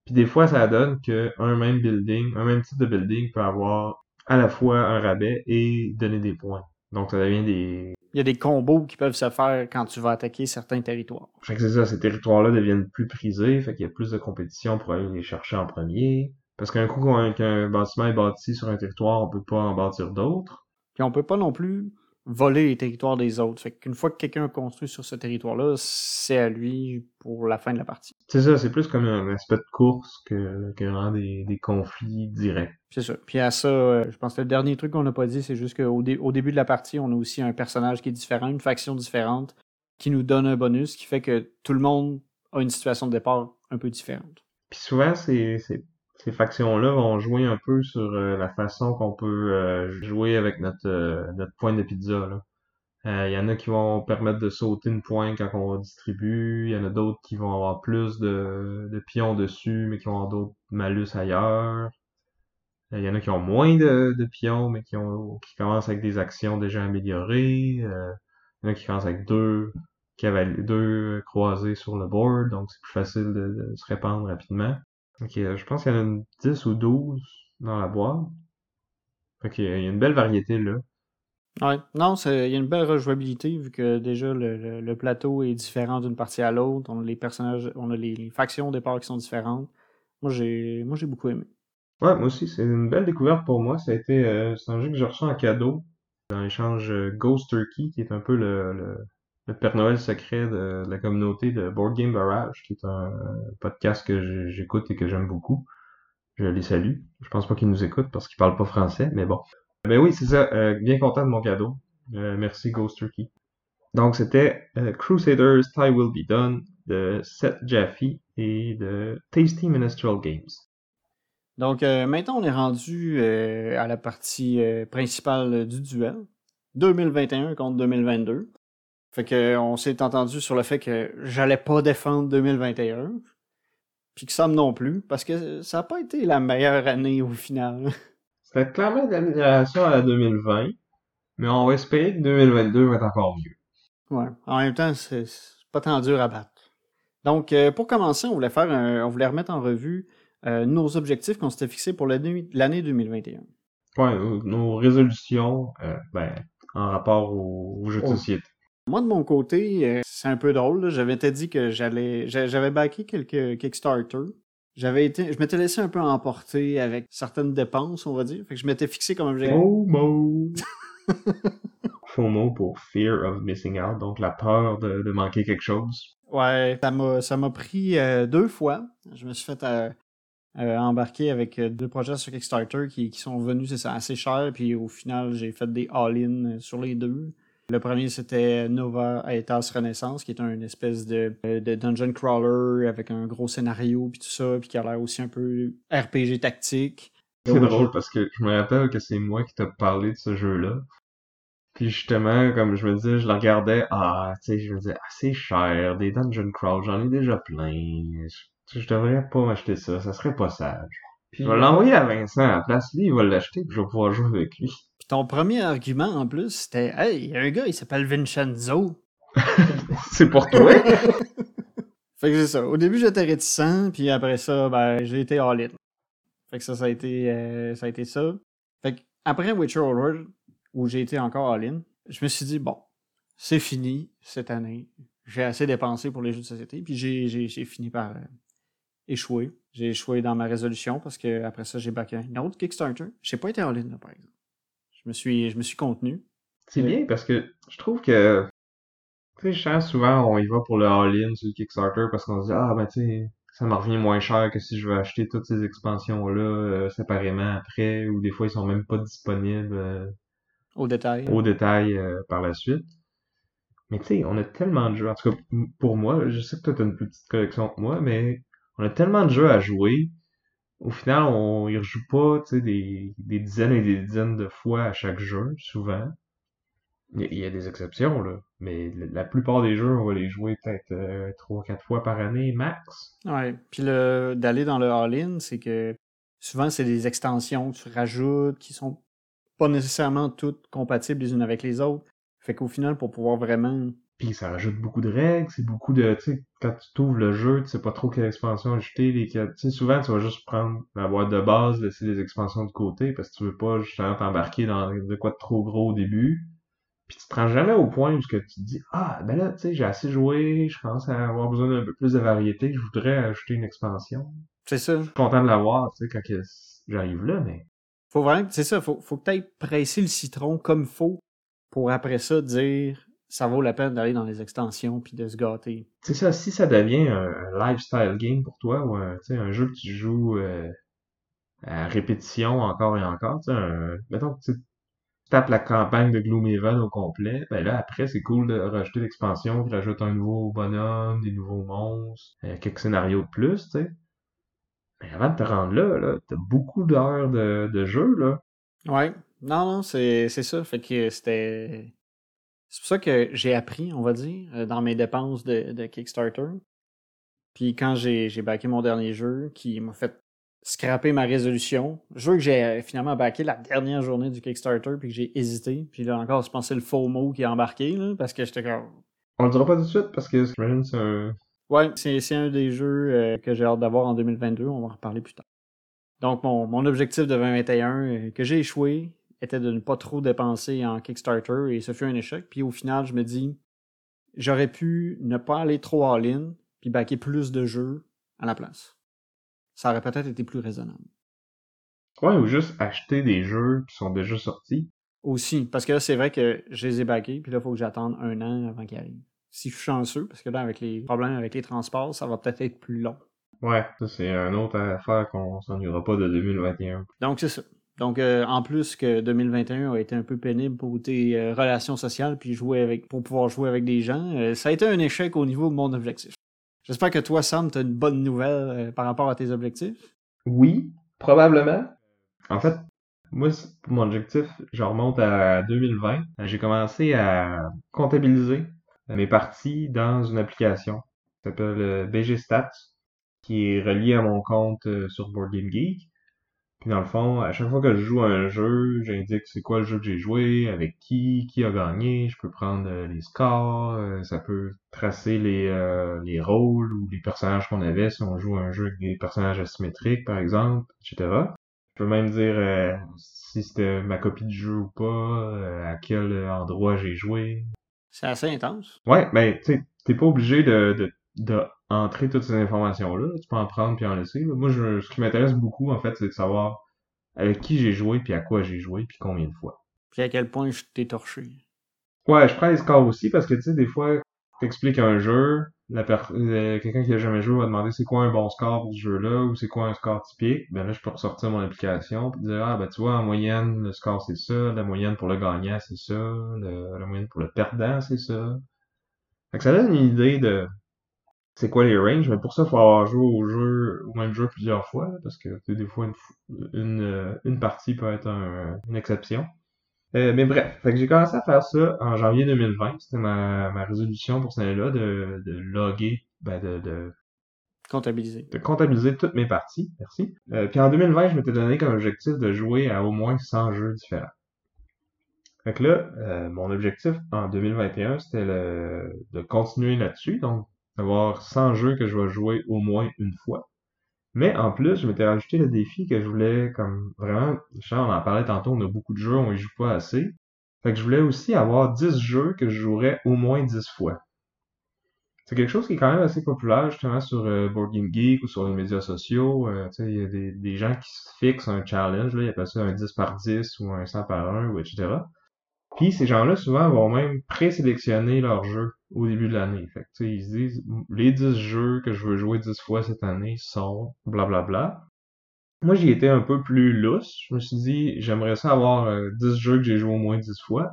Speaker 2: Puis des fois, ça donne qu'un même building, un même type de building peut avoir à la fois un rabais et donner des points. Donc ça devient des...
Speaker 1: Il y a des combos qui peuvent se faire quand tu vas attaquer certains territoires.
Speaker 2: Fait que c'est ça, ces territoires-là deviennent plus prisés, fait qu'il y a plus de compétition pour aller les chercher en premier. Parce qu'un coup qu'un bâtiment est bâti sur un territoire, on peut pas en bâtir d'autres.
Speaker 1: Puis on peut pas non plus voler les territoires des autres. Fait qu'une fois que quelqu'un a construit sur ce territoire-là, c'est à lui pour la fin de la partie.
Speaker 2: C'est ça, c'est plus comme un aspect de course que, que vraiment des, des conflits directs.
Speaker 1: C'est ça. Puis à ça, euh, je pense que le dernier truc qu'on n'a pas dit, c'est juste qu'au au début de la partie, on a aussi un personnage qui est différent, une faction différente, qui nous donne un bonus, qui fait que tout le monde a une situation de départ un peu différente.
Speaker 2: Puis souvent, c'est ces factions-là vont jouer un peu sur euh, la façon qu'on peut euh, jouer avec notre, euh, notre point de pizza. Il y en a qui vont permettre de sauter une pointe quand on distribue. Il y en a d'autres qui vont avoir plus de, pions dessus, mais qui vont avoir d'autres malus ailleurs. Il y en a qui ont moins de, pions, mais qui ont qui commencent avec des actions déjà améliorées. il y en a qui commencent avec deux deux croisés sur le board, donc c'est plus facile de se répandre rapidement. Ok, euh, je pense qu'il y en a une 10 ou 12 dans la boîte. Ok, il y a une belle variété là.
Speaker 1: Ouais, non, il y a une belle rejouabilité vu que déjà le, plateau est différent d'une partie à l'autre. On a les personnages, on a les, factions au départ qui sont différentes. Moi j'ai moi j'ai beaucoup aimé.
Speaker 2: Ouais, moi aussi, c'est une belle découverte pour moi. Ça a été euh, c'est un jeu que j'ai reçu en cadeau dans l'échange euh, Ghost Turkey, qui est un peu le, le Père Noël secret de, la communauté de Board Game Barrage, qui est un podcast que j'écoute et que j'aime beaucoup. Je les salue. Je pense pas qu'ils nous écoutent parce qu'ils parlent pas français, mais bon. Ben oui, c'est ça. Euh, bien content de mon cadeau. Euh, merci Ghost Turkey. Donc c'était euh, Crusaders Tie Will Be Done de Seth Jaffe et de Tasty Ministerial Games.
Speaker 1: Donc maintenant on est rendu à la partie principale du duel. 2021 contre 2022. Fait que on s'est entendu sur le fait que j'allais pas défendre 2021. Puis que Sam non plus, parce que ça n'a pas été la meilleure année au final. <laughs>
Speaker 2: C'était clairement une amélioration à la 2020, mais on va espérer que 2022 va être encore mieux.
Speaker 1: Ouais. En même temps, c'est pas tant dur à battre. Donc, euh, pour commencer, on voulait faire on voulait remettre en revue euh, nos objectifs qu'on s'était fixés pour l'année 2021.
Speaker 2: Ouais, nos, résolutions, euh, ben, en rapport aux, jeux de oh. société.
Speaker 1: Moi, de mon côté, euh, c'est un peu drôle. J'avais été dit que j'allais. J'avais backé quelques Kickstarter. J'avais été. Je m'étais laissé un peu emporter avec certaines dépenses, on va dire. Fait que je m'étais fixé comme objectif.
Speaker 2: FOMO! FOMO <laughs> pour Fear of Missing Out, donc la peur de, manquer quelque chose.
Speaker 1: Ouais, ça m'a pris euh, deux fois. Je me suis fait euh, embarquer avec deux projets sur Kickstarter qui, qui sont venus, c'est ça, assez cher. Puis au final, j'ai fait des all-in sur les deux. Le premier, c'était Nova Aetas Renaissance, qui est une espèce de, de, dungeon crawler avec un gros scénario, puis tout ça, puis qui a l'air aussi un peu RPG tactique.
Speaker 2: C'est drôle parce que je me rappelle que c'est moi qui t'ai parlé de ce jeu-là. Puis justement, comme je me disais, je le regardais, ah, tu sais, je me disais, ah, c'est cher, des dungeon crawls, j'en ai déjà plein. Je, je devrais pas m'acheter ça, ça serait pas sage. Puis, je vais l'envoyer à Vincent à la place, lui, il va l'acheter, puis je vais pouvoir jouer avec lui
Speaker 1: ton premier argument, en plus, c'était Hey, il y a un gars, il s'appelle Vincenzo. <laughs>
Speaker 2: c'est pour toi. <laughs>
Speaker 1: fait que c'est ça. Au début, j'étais réticent, puis après ça, ben, j'ai été all-in. Fait que ça, ça a été, euh, ça a été ça. Fait que après Witcher World, où j'ai été encore all-in, je me suis dit, bon, c'est fini cette année. J'ai assez dépensé pour les jeux de société, puis j'ai fini par euh, échouer. J'ai échoué dans ma résolution parce que après ça, j'ai backé un autre Kickstarter. J'ai pas été all-in, là, par exemple. Je me suis, je me suis contenu.
Speaker 2: C'est bien parce que je trouve que, tu sais, souvent on y va pour le all-in sur le Kickstarter parce qu'on se dit, ah ben tu sais, ça me revient moins cher que si je veux acheter toutes ces expansions-là euh, séparément après, ou des fois ils sont même pas disponibles
Speaker 1: au détail.
Speaker 2: Au détail euh, par la suite. Mais tu sais, on a tellement de jeux. En tout cas, pour moi, je sais que toi, t'as une plus petite collection que moi, mais on a tellement de jeux à jouer. Au final, on y rejoue pas, des, des dizaines et des dizaines de fois à chaque jeu, souvent. Il y, a des exceptions, là. Mais la plupart des jeux, on va les jouer peut-être euh, trois, quatre fois par année, max.
Speaker 1: Ouais. Puis le d'aller dans le all-in, c'est que souvent, c'est des extensions que tu rajoutes qui sont pas nécessairement toutes compatibles les unes avec les autres. Fait qu'au final, pour pouvoir vraiment
Speaker 2: puis ça rajoute beaucoup de règles, c'est beaucoup de, tu sais, quand tu t'ouvres le jeu, tu sais pas trop quelle expansion ajouter, les, tu sais, souvent tu vas juste prendre la boîte de base, laisser les expansions de côté, parce que tu veux pas justement t'embarquer dans de quoi de trop gros au début. Puis tu te rends jamais au point où tu te dis, ah, ben là, tu sais, j'ai assez joué, je pense à avoir besoin d'un peu plus de variété, je voudrais ajouter une expansion.
Speaker 1: C'est ça.
Speaker 2: Je suis content de l'avoir, tu sais, quand j'arrive là, mais...
Speaker 1: Faut vraiment, c'est ça, faut, faut que tu presser le citron comme faut pour après ça dire ça vaut la peine d'aller dans les extensions puis de se gâter.
Speaker 2: C'est ça, si ça devient un, lifestyle game pour toi ou un, un jeu que tu joues euh, à répétition encore et encore, tu sais, mettons que tu tapes la campagne de Gloomhaven au complet, ben là après c'est cool de rajouter l'expansion qui rajoute un nouveau bonhomme, des nouveaux monstres, euh, quelques scénarios de plus, tu sais. Mais avant de te rendre là, là t'as beaucoup d'heures de, de jeu, là.
Speaker 1: Ouais. Non, non, c'est ça. Fait que c'était c'est pour ça que j'ai appris, on va dire, euh, dans mes dépenses de, Kickstarter. Puis quand j'ai backé mon dernier jeu, qui m'a fait scraper ma résolution, jeu que j'ai euh, finalement backé la dernière journée du Kickstarter, puis que j'ai hésité. Puis là encore, je pensais le faux mot qui est embarqué, là, parce que j'étais comme...
Speaker 2: On le dira pas tout de suite, parce que c'est un...
Speaker 1: Ouais, c'est un des jeux euh, que j'ai hâte d'avoir en 2022, on va en reparler plus tard. Donc mon, mon objectif de 2021, que j'ai échoué, était de ne pas trop dépenser en Kickstarter et ce fut un échec. Puis au final, je me dis, j'aurais pu ne pas aller trop all-in puis backer plus de jeux à la place. Ça aurait peut-être été plus raisonnable.
Speaker 2: Ouais, ou juste acheter des jeux qui sont déjà sortis.
Speaker 1: Aussi, parce que là, c'est vrai que je les ai backés, puis là, il faut que j'attende un an avant qu'ils arrivent. Si je suis chanceux, parce que là, avec les problèmes avec les transports, ça va peut-être être plus long.
Speaker 2: Ouais, ça c'est un autre affaire qu'on s'ennuiera pas de 2021.
Speaker 1: Donc c'est ça. Donc, euh, en plus que 2021 a été un peu pénible pour tes euh, relations sociales, puis jouer avec, pour pouvoir jouer avec des gens, euh, ça a été un échec au niveau de mon objectif. J'espère que toi, Sam, tu as une bonne nouvelle par rapport à tes objectifs.
Speaker 2: Oui, probablement. En fait, moi, mon objectif, je remonte à 2020. J'ai commencé à comptabiliser mes parties dans une application qui s'appelle BG Stats, qui est reliée à mon compte sur Board Game Geek. Puis dans le fond, à chaque fois que je joue à un jeu, j'indique c'est quoi le jeu que j'ai joué, avec qui, qui a gagné, je peux prendre euh, les scores, euh, ça peut tracer les, euh, les rôles ou les personnages qu'on avait si on joue à un jeu avec des personnages asymétriques, par exemple, etc. Je peux même dire si c'était ma copie du jeu ou pas, à quel endroit j'ai joué.
Speaker 1: C'est assez intense.
Speaker 2: Ouais, mais tu sais, t'es pas obligé de, de, de entrer toutes ces informations-là. Tu peux en prendre puis en laisser. Moi, je, ce qui m'intéresse beaucoup, en fait, c'est de savoir avec qui j'ai joué, puis à quoi j'ai joué, puis combien de fois.
Speaker 1: Puis à quel point je t'ai torché.
Speaker 2: Ouais, je prends les scores aussi, parce que, tu sais, des fois, t'expliques un jeu, quelqu'un qui a jamais joué va demander c'est quoi un bon score pour ce jeu-là, ou c'est quoi un score typique. Ben là, je peux ressortir mon application, puis dire, ah, ben tu vois, en moyenne, le score c'est ça, la moyenne pour le gagnant c'est ça, la moyenne pour le perdant c'est ça. Fait que ça donne une idée de c'est quoi les ranges, mais pour ça, il faut avoir joué au jeu, au même jeu plusieurs fois, parce que des fois, une, euh, une, partie peut être une exception. Euh, mais bref, fait que j'ai commencé à faire ça en janvier 2020. C'était ma, ma résolution pour cette année-là, de, de loguer, ben de, de
Speaker 1: comptabiliser.
Speaker 2: De comptabiliser toutes mes parties, merci. Euh, puis en 2020, je m'étais donné comme objectif de jouer à au moins 100 jeux différents. Fait que là, euh, mon objectif en 2021, c'était de continuer là-dessus, donc avoir 100 jeux que je vais jouer au moins une fois. Mais en plus, je m'étais rajouté le défi que je voulais comme vraiment, on en parlait tantôt, on a beaucoup de jeux, on y joue pas assez. Fait que je voulais aussi avoir 10 jeux que je jouerais au moins 10 fois. C'est quelque chose qui est quand même assez populaire justement sur euh, Board Game Geek ou sur les médias sociaux. Euh, il y a des, des, gens qui se fixent un challenge, là, ils appellent ça un 10 par 10 ou un 100 par 1 ou etc. Puis ces gens-là, souvent, vont même présélectionner leurs jeux au début de l'année. Fait que, ils se disent, les 10 jeux que je veux jouer 10 fois cette année sont blablabla. Bla, bla. Moi, j'y étais un peu plus lousse. Je me suis dit, j'aimerais ça avoir 10 euh, jeux que j'ai joué au moins 10 fois.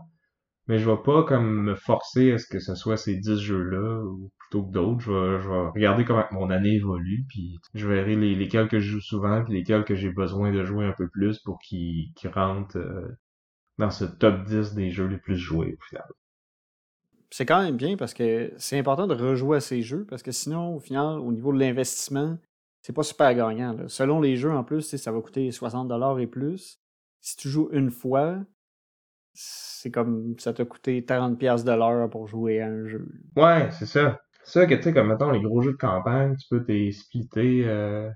Speaker 2: mais je vais pas comme me forcer à ce que ce soit ces 10 jeux-là ou plutôt que d'autres. Je vais, je vais regarder comment mon année évolue, puis je verrai les, lesquels que je joue souvent, puis lesquels que j'ai besoin de jouer un peu plus pour qu'ils rentrent euh, dans ce top 10 des jeux les plus joués au final.
Speaker 1: C'est quand même bien parce que c'est important de rejouer à ces jeux parce que sinon, au final, au niveau de l'investissement, c'est pas super gagnant. là. Selon les jeux, en plus, ça va coûter 60$ et plus. Si tu joues une fois, c'est comme ça t'a coûté 40$ de l'heure pour jouer à un jeu.
Speaker 2: Ouais, c'est ça. C'est ça que, tu sais, comme mettons les gros jeux de campagne, tu peux t'es splitter euh,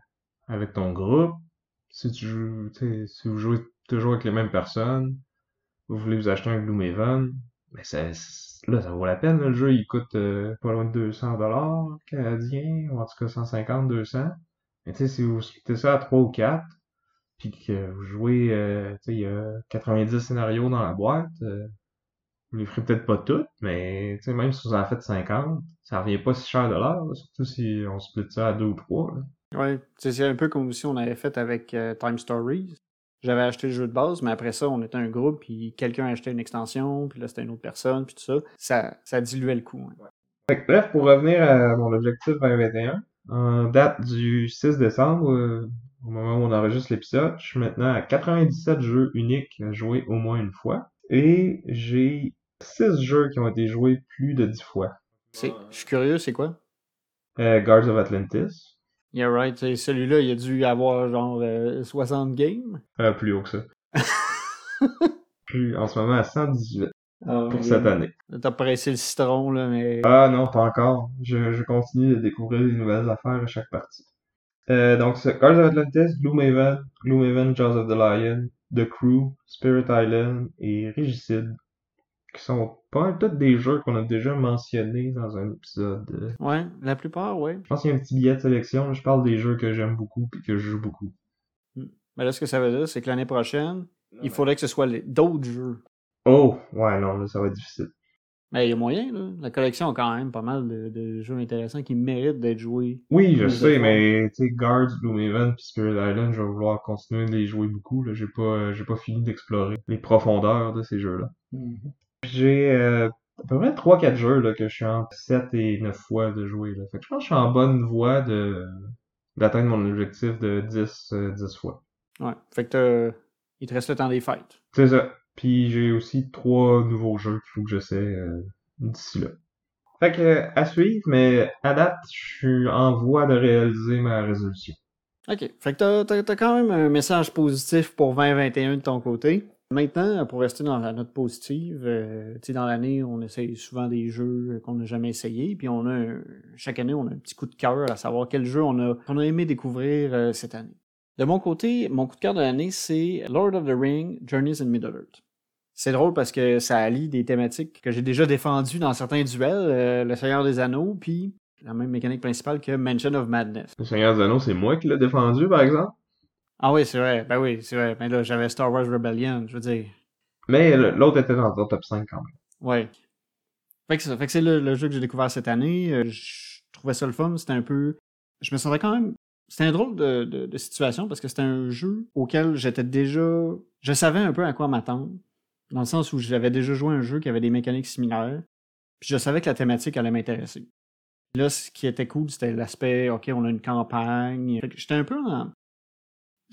Speaker 2: avec ton groupe. Si tu joues, si vous jouez toujours avec les mêmes personnes, vous voulez vous acheter un Gloomhaven, mais ça, c'est- là, ça vaut la peine. Le jeu, il coûte euh, pas loin de 200 dollars canadiens, ou en tout cas 150, 200. Mais tu sais, si vous splittez ça à 3 ou 4, puis que vous jouez, euh, tu sais, il y a 90 scénarios dans la boîte, euh, vous les ferez peut-être pas toutes, mais tu sais, même si vous en faites 50, ça revient pas si cher de l'heure, surtout si on split ça à deux ou trois. là.
Speaker 1: Ouais, c'est un peu comme si on avait fait avec Time Stories. J'avais acheté le jeu de base, mais après ça, on était un groupe, puis quelqu'un achetait une extension, puis là, c'était une autre personne, puis tout ça. Ça, ça diluait le coût. hein.
Speaker 2: Fait que, bref, pour revenir à mon objectif 2021, en date du 6 décembre, euh, au moment où on enregistre l'épisode, je suis maintenant à 97 jeux uniques à jouer au moins une fois. Et j'ai 6 jeux qui ont été joués plus de 10 fois.
Speaker 1: Je suis curieux, c'est quoi?
Speaker 2: Euh, Guards of Atlantis,
Speaker 1: Yeah, right. Celui-là, il a dû avoir genre euh, 60 games.
Speaker 2: euh, plus haut que ça. <laughs> Plus, en ce moment à 118
Speaker 1: Ah,
Speaker 2: pour cette année.
Speaker 1: T'as pressé le citron, là, mais.
Speaker 2: Ah non, pas encore. Je, je continue de découvrir des nouvelles affaires à chaque partie. Euh, donc, c'est Guards of Atlantis, Gloomhaven, Gloomhaven, Jaws of the Lion, The Crew, Spirit Island et Régicide, qui sont pas mal des jeux qu'on a déjà mentionnés dans un épisode. Euh,
Speaker 1: Ouais, la plupart, ouais.
Speaker 2: Je pense qu'il y a un petit billet de sélection. Je parle des jeux que j'aime beaucoup et que je joue beaucoup.
Speaker 1: Mais là, ce que ça veut dire, c'est que l'année prochaine, il faudrait que ce soit les- d'autres jeux.
Speaker 2: Oh, ouais, non, là, ça va être difficile.
Speaker 1: Mais il y a moyen, là. La collection a quand même pas mal de, de jeux intéressants qui méritent d'être joués.
Speaker 2: Oui, je sais, mais tu sais, Guards, Gloomhaven puis Spirit Island, je vais vouloir continuer de les jouer beaucoup. Là, j'ai pas, euh, j'ai pas fini d'explorer les profondeurs de ces jeux-là. J'ai euh, à peu près 3-4 jeux là, que je suis en 7 et 9 fois de jouer. Là. Fait que je pense que je suis en bonne voie de d'atteindre mon objectif de 10, euh, 10 fois.
Speaker 1: Ouais. Fait que il te reste le temps des fêtes.
Speaker 2: C'est ça. Puis j'ai aussi trois nouveaux jeux qu'il faut que j'essaie euh, d'ici là. Fait que euh, à suivre, mais à date, je suis en voie de réaliser ma résolution.
Speaker 1: OK. Fait que t'as, t'as- t'as quand même un message positif pour 2021 de ton côté. Maintenant, pour rester dans la note positive, euh, dans l'année, on essaye souvent des jeux qu'on n'a jamais essayés, puis on a chaque année, on a un petit coup de cœur à savoir quel jeu on a, on a aimé découvrir euh, cette année. De mon côté, mon coup de cœur de l'année, c'est Lord of the Ring, Journeys in Middle-earth. C'est drôle parce que ça allie des thématiques que j'ai déjà défendues dans certains duels, euh, Le Seigneur des Anneaux, puis la même mécanique principale que Mansion of Madness.
Speaker 2: Le Seigneur des Anneaux, c'est moi qui l'ai défendu, par exemple?
Speaker 1: Ah oui, c'est vrai. Ben oui, c'est vrai. Mais là, j'avais Star Wars Rebellion, je veux dire.
Speaker 2: Mais le- l'autre était dans ton top 5 quand même.
Speaker 1: Ouais. Fait que c'est ça. Fait que c'est le, le jeu que j'ai découvert cette année. Euh, Je trouvais ça le fun. C'était un peu. Je me sentais quand même. C'était un drôle de, de- de situation parce que c'était un jeu auquel j'étais déjà. Je savais un peu à quoi m'attendre. Dans le sens où j'avais déjà joué à un jeu qui avait des mécaniques similaires. Puis je savais que la thématique allait m'intéresser. Là, ce qui était cool, c'était l'aspect, OK, on a une campagne. J'étais un peu en.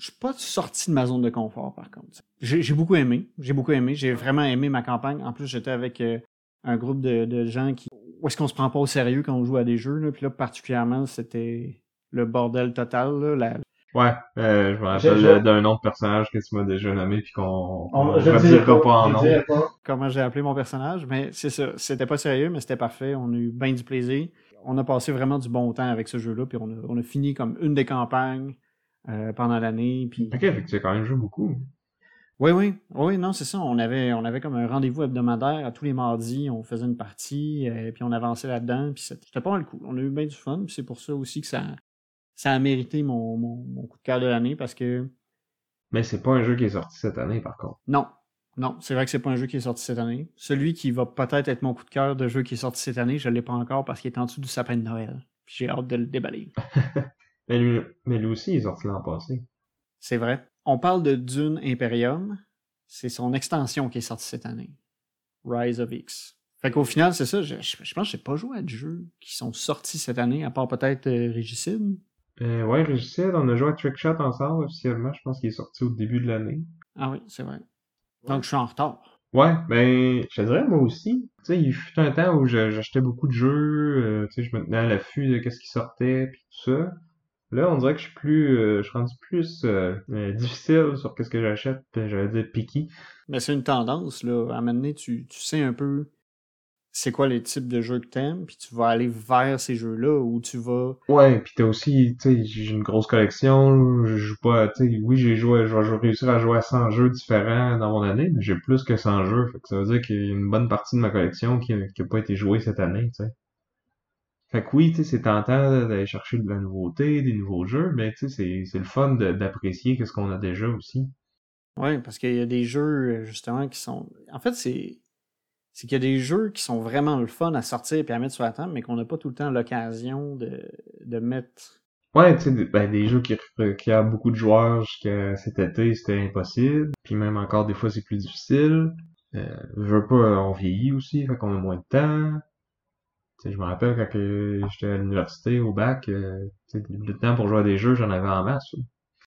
Speaker 1: Je suis pas sorti de ma zone de confort, par contre. J'ai beaucoup aimé. J'ai beaucoup aimé. J'ai vraiment aimé ma campagne. En plus, j'étais avec euh, un groupe de, de gens qui. Où est-ce qu'on se prend pas au sérieux quand on joue à des jeux, là. Puis là, particulièrement, c'était le bordel total, là. La-
Speaker 2: Ouais, euh, je me rappelle d'un nom de personnage que tu m'as déjà nommé puis qu'on
Speaker 3: On,
Speaker 2: on
Speaker 3: je
Speaker 2: redira
Speaker 3: dirai
Speaker 2: pas, en nom.
Speaker 3: pas.
Speaker 1: comment j'ai appelé mon personnage, mais c'est ça. C'était pas sérieux, mais c'était parfait. On a eu bien du plaisir. On a passé vraiment du bon temps avec ce jeu-là, puis on a, on a fini comme une des campagnes euh, pendant l'année. Puis...
Speaker 2: Ok, fait que tu as quand même joué beaucoup.
Speaker 1: Oui, oui, oui, non, c'est ça. On avait, on avait comme un rendez-vous hebdomadaire à tous les mardis. On faisait une partie, euh, puis on avançait là-dedans. Puis c'était pas mal cool. On a eu bien du fun. Puis c'est pour ça aussi que ça, ça a mérité mon, mon, mon coup de cœur de l'année parce que
Speaker 2: Mais c'est pas un jeu qui est sorti cette année, par contre.
Speaker 1: non, non, c'est vrai que c'est pas un jeu qui est sorti cette année. Celui qui va peut-être être mon coup de cœur de jeu qui est sorti cette année, je l'ai pas encore parce qu'il est en dessous du sapin de Noël. Puis j'ai hâte de le déballer. <laughs>
Speaker 2: Mais lui, mais lui aussi, il est sorti l'an passé.
Speaker 1: C'est vrai. On parle de Dune Imperium. C'est son extension qui est sortie cette année. Rise of X. Fait qu'au final, c'est ça. Je, je, pense que j'ai pas joué à des jeux qui sont sortis cette année, à part peut-être euh, Régicide.
Speaker 2: Euh, ouais, Régicide, on a joué à Trickshot ensemble officiellement. Je pense qu'il est sorti au début de l'année.
Speaker 1: Ah oui, c'est vrai. Donc je suis en retard.
Speaker 2: Ouais, ben, je te dirais moi aussi. Tu sais, il fut un temps où j'achetais beaucoup de jeux, euh, tu sais, je me tenais à l'affût de qu'est-ce qui sortait, puis tout ça. Là, on dirait que je suis plus, euh, je suis rendu plus euh, difficile sur qu'est-ce que j'achète, j'allais dire picky.
Speaker 1: Mais c'est une tendance, là. À un moment donné, tu, tu sais un peu c'est quoi les types de jeux que t'aimes, puis tu vas aller vers ces jeux-là où tu vas.
Speaker 2: Ouais, puis t'as aussi, tu sais, j'ai une grosse collection, je joue pas, tu sais, oui, j'ai joué, je vais réussir à jouer à 100 jeux différents dans mon année, mais j'ai plus que 100 jeux, fait que ça veut dire qu'il y a une bonne partie de ma collection qui, qui a pas été jouée cette année, tu sais. Fait que oui, tu sais, c'est tentant d'aller chercher de la nouveauté, des nouveaux jeux, mais tu sais, c'est le fun d'apprécier qu'est-ce qu'on a déjà aussi.
Speaker 1: Ouais, parce qu'il y a des jeux, justement, qui sont... En fait, c'est c'est qu'il y a des jeux qui sont vraiment le fun à sortir et à mettre sur la table, mais qu'on n'a pas tout le temps l'occasion de, de mettre.
Speaker 2: Ouais, tu sais, ben, des jeux qui requièrent beaucoup de joueurs jusqu'à cet été, c'était impossible. Puis même encore, des fois, c'est plus difficile. Euh, je veux pas, on vieillit aussi, fait qu'on a moins de temps. Je me rappelle quand j'étais à l'université, au bac, euh, le temps pour jouer à des jeux, j'en avais en masse.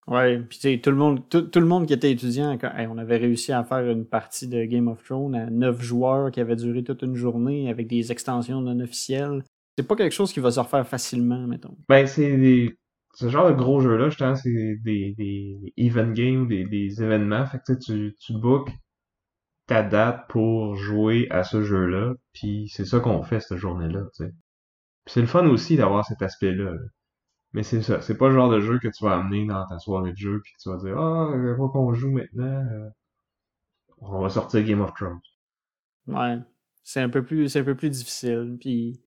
Speaker 1: Ouais, puis tu sais, tout le monde, tout, le monde qui était étudiant, on avait réussi à faire une partie de Game of Thrones à neuf joueurs qui avait duré toute une journée avec des extensions non officielles. C'est pas quelque chose qui va se refaire facilement, mettons.
Speaker 2: Ben, c'est des. Ce genre de gros jeux-là, je pense, c'est des, des event games, des, des événements. Fait que tu, tu bookes ta date pour jouer à ce jeu-là, puis c'est ça qu'on fait cette journée-là, tu sais. c'est le fun aussi d'avoir cet aspect-là. là mais c'est ça, c'est pas le genre de jeu que tu vas amener dans ta soirée de jeu puis que tu vas dire Ah, oh, quoi qu'on joue maintenant, euh, on va sortir Game of Thrones.
Speaker 1: Ouais. C'est un peu plus c'est un peu plus difficile. Puis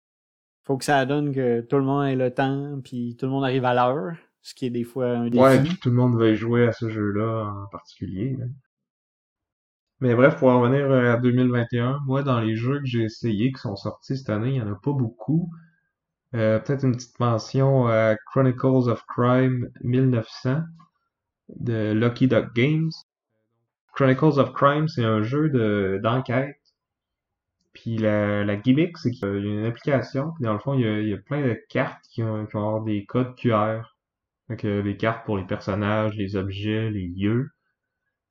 Speaker 1: faut que ça donne que tout le monde ait le temps, puis tout le monde arrive à l'heure, ce qui est des fois un défi.
Speaker 2: Ouais, puis tout le monde veut jouer à ce jeu-là en particulier. Mais bref, pour en revenir euh, à 2021, moi, dans les jeux que j'ai essayés qui sont sortis cette année, il y en a pas beaucoup. Euh, peut-être une petite mention à Chronicles of Crime 1900 de Lucky Duck Games. Chronicles of Crime, c'est un jeu de d'enquête. Puis la, la gimmick, c'est qu'il y a une application, puis dans le fond, il y a, plein de cartes qui ont, qui ont des codes QR. Donc, des cartes pour les personnages, les objets, les lieux.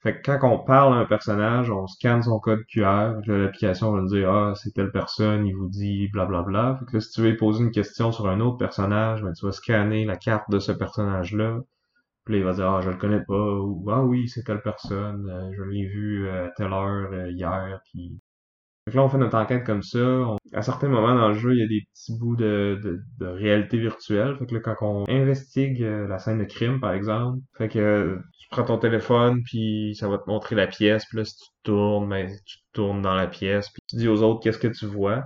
Speaker 2: Fait que quand on parle à un personnage, on scanne son code QR, l'application va nous dire ah c'est telle personne, il vous dit blablabla. Fait que là, si tu veux poser une question sur un autre personnage, ben, tu vas scanner la carte de ce personnage-là. Puis là, il va dire ah je le connais pas ou ah oui c'est telle personne, euh, je l'ai vu euh, à telle heure euh, hier. Puis donc là, on fait notre enquête comme ça. À certains moments dans le jeu, il y a des petits bouts de, de, réalité virtuelle. Fait que là, quand on investigue euh, la scène de crime, par exemple, fait que tu prends ton téléphone, puis ça va te montrer la pièce. Puis là, si tu tournes, ben, tu tournes dans la pièce. Puis tu dis aux autres qu'est-ce que tu vois.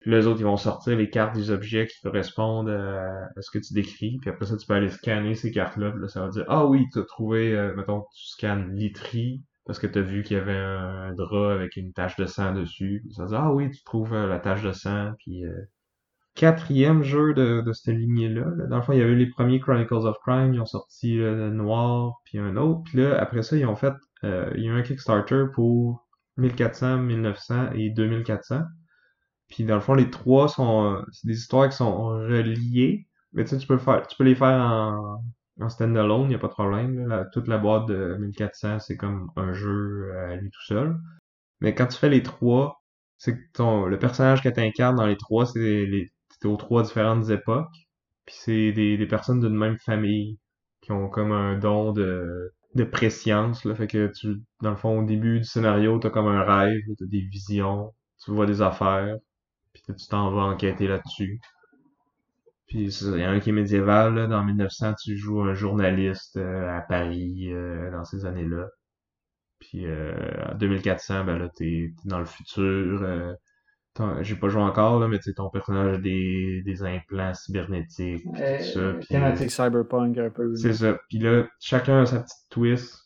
Speaker 2: Puis les autres, ils vont sortir les cartes des objets qui correspondent à, ce que tu décris. Puis après ça, tu peux aller scanner ces cartes-là. Puis là, ça va dire, ah oui, tu as trouvé, euh, mettons, tu scannes Litry parce que tu as vu qu'il y avait un, drap avec une tache de sang dessus. Ça dit, ah oui, tu trouves euh, la tache de sang. Puis euh, quatrième jeu de, de cette lignée-là. Dans le fond, il y avait les premiers Chronicles of Crime, ils ont sorti le Noir, puis un autre. Puis là, après ça, ils ont fait, euh, il y a eu un Kickstarter pour 1400, 1900 et 2400. Puis dans le fond, les trois sont, c'est des histoires qui sont reliées. Mais tu sais, tu peux faire, tu peux les faire en, en standalone, il a pas de problème. toute la boîte de 1400, c'est comme un jeu à lui tout seul. Mais quand tu fais les trois, c'est que ton, le personnage que tu incarnes dans les trois, c'est les, aux trois différentes époques. Puis c'est des, des personnes d'une même famille qui ont comme un don de, de préscience. Là. Fait que tu, dans le fond, au début du scénario, t'as comme un rêve, t'as des visions, tu vois des affaires, puis tu t'en vas enquêter là-dessus. Puis il y a un qui est médiéval, là, dans 1900, tu joues un journaliste euh, à Paris euh, dans ces années-là. Puis euh, en 2400, ben là, t'es dans le futur. J'ai pas joué encore, là, mais tu ton personnage a des, des implants cybernétiques, tout ça.
Speaker 1: Thématique cyberpunk un peu.
Speaker 2: C'est ça. Puis là, chacun a sa petite twist.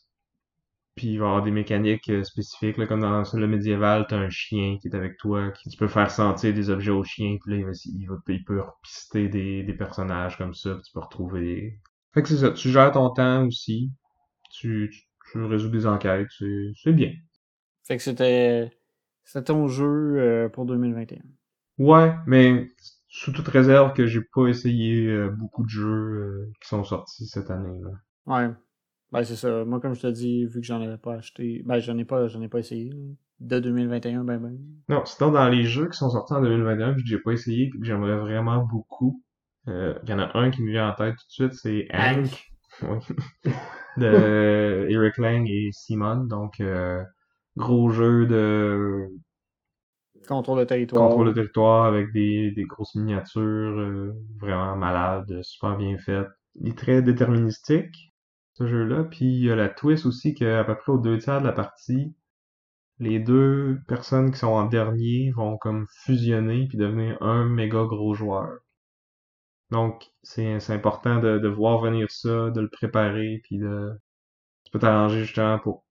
Speaker 2: Puis il va y avoir des mécaniques euh, spécifiques, là, comme dans le médiéval, t'as un chien qui est avec toi, qui tu peux faire sentir des objets au chien, puis là, il, va, il, va, il peut repister des, des personnages comme ça, puis tu peux retrouver. Fait que c'est ça, tu gères ton temps aussi, tu, tu, résous des enquêtes, c'est bien.
Speaker 1: Fait que c'était ton jeu euh, pour 2021.
Speaker 2: Ouais, mais sous toute réserve que j'ai pas essayé euh, beaucoup de jeux euh, qui sont sortis cette année. Là.
Speaker 1: Ouais. Ben c'est ça. Moi, comme je te dis, vu que j'en avais pas acheté. Ben j'en ai pas j'en ai pas essayé. De 2021, ben ben.
Speaker 2: Non, sinon dans les jeux qui sont sortis en 2021 puis que j'ai pas essayé et que j'aimerais vraiment beaucoup, euh, il y en a un qui me vient en tête tout de suite, c'est Hank. <laughs> Oui. de Eric Lang et Simon. Donc euh, gros jeu de
Speaker 1: Contrôle de territoire.
Speaker 2: contrôle de territoire avec des, des grosses miniatures euh, vraiment malades, super bien faites. Il est très déterministique, ce jeu-là. Puis il y a la twist aussi qu'à peu près aux deux tiers de la partie, les deux personnes qui sont en dernier vont comme fusionner puis devenir un méga gros joueur. Donc c'est important de, de voir venir ça, de le préparer puis de tu peux t'arranger justement pour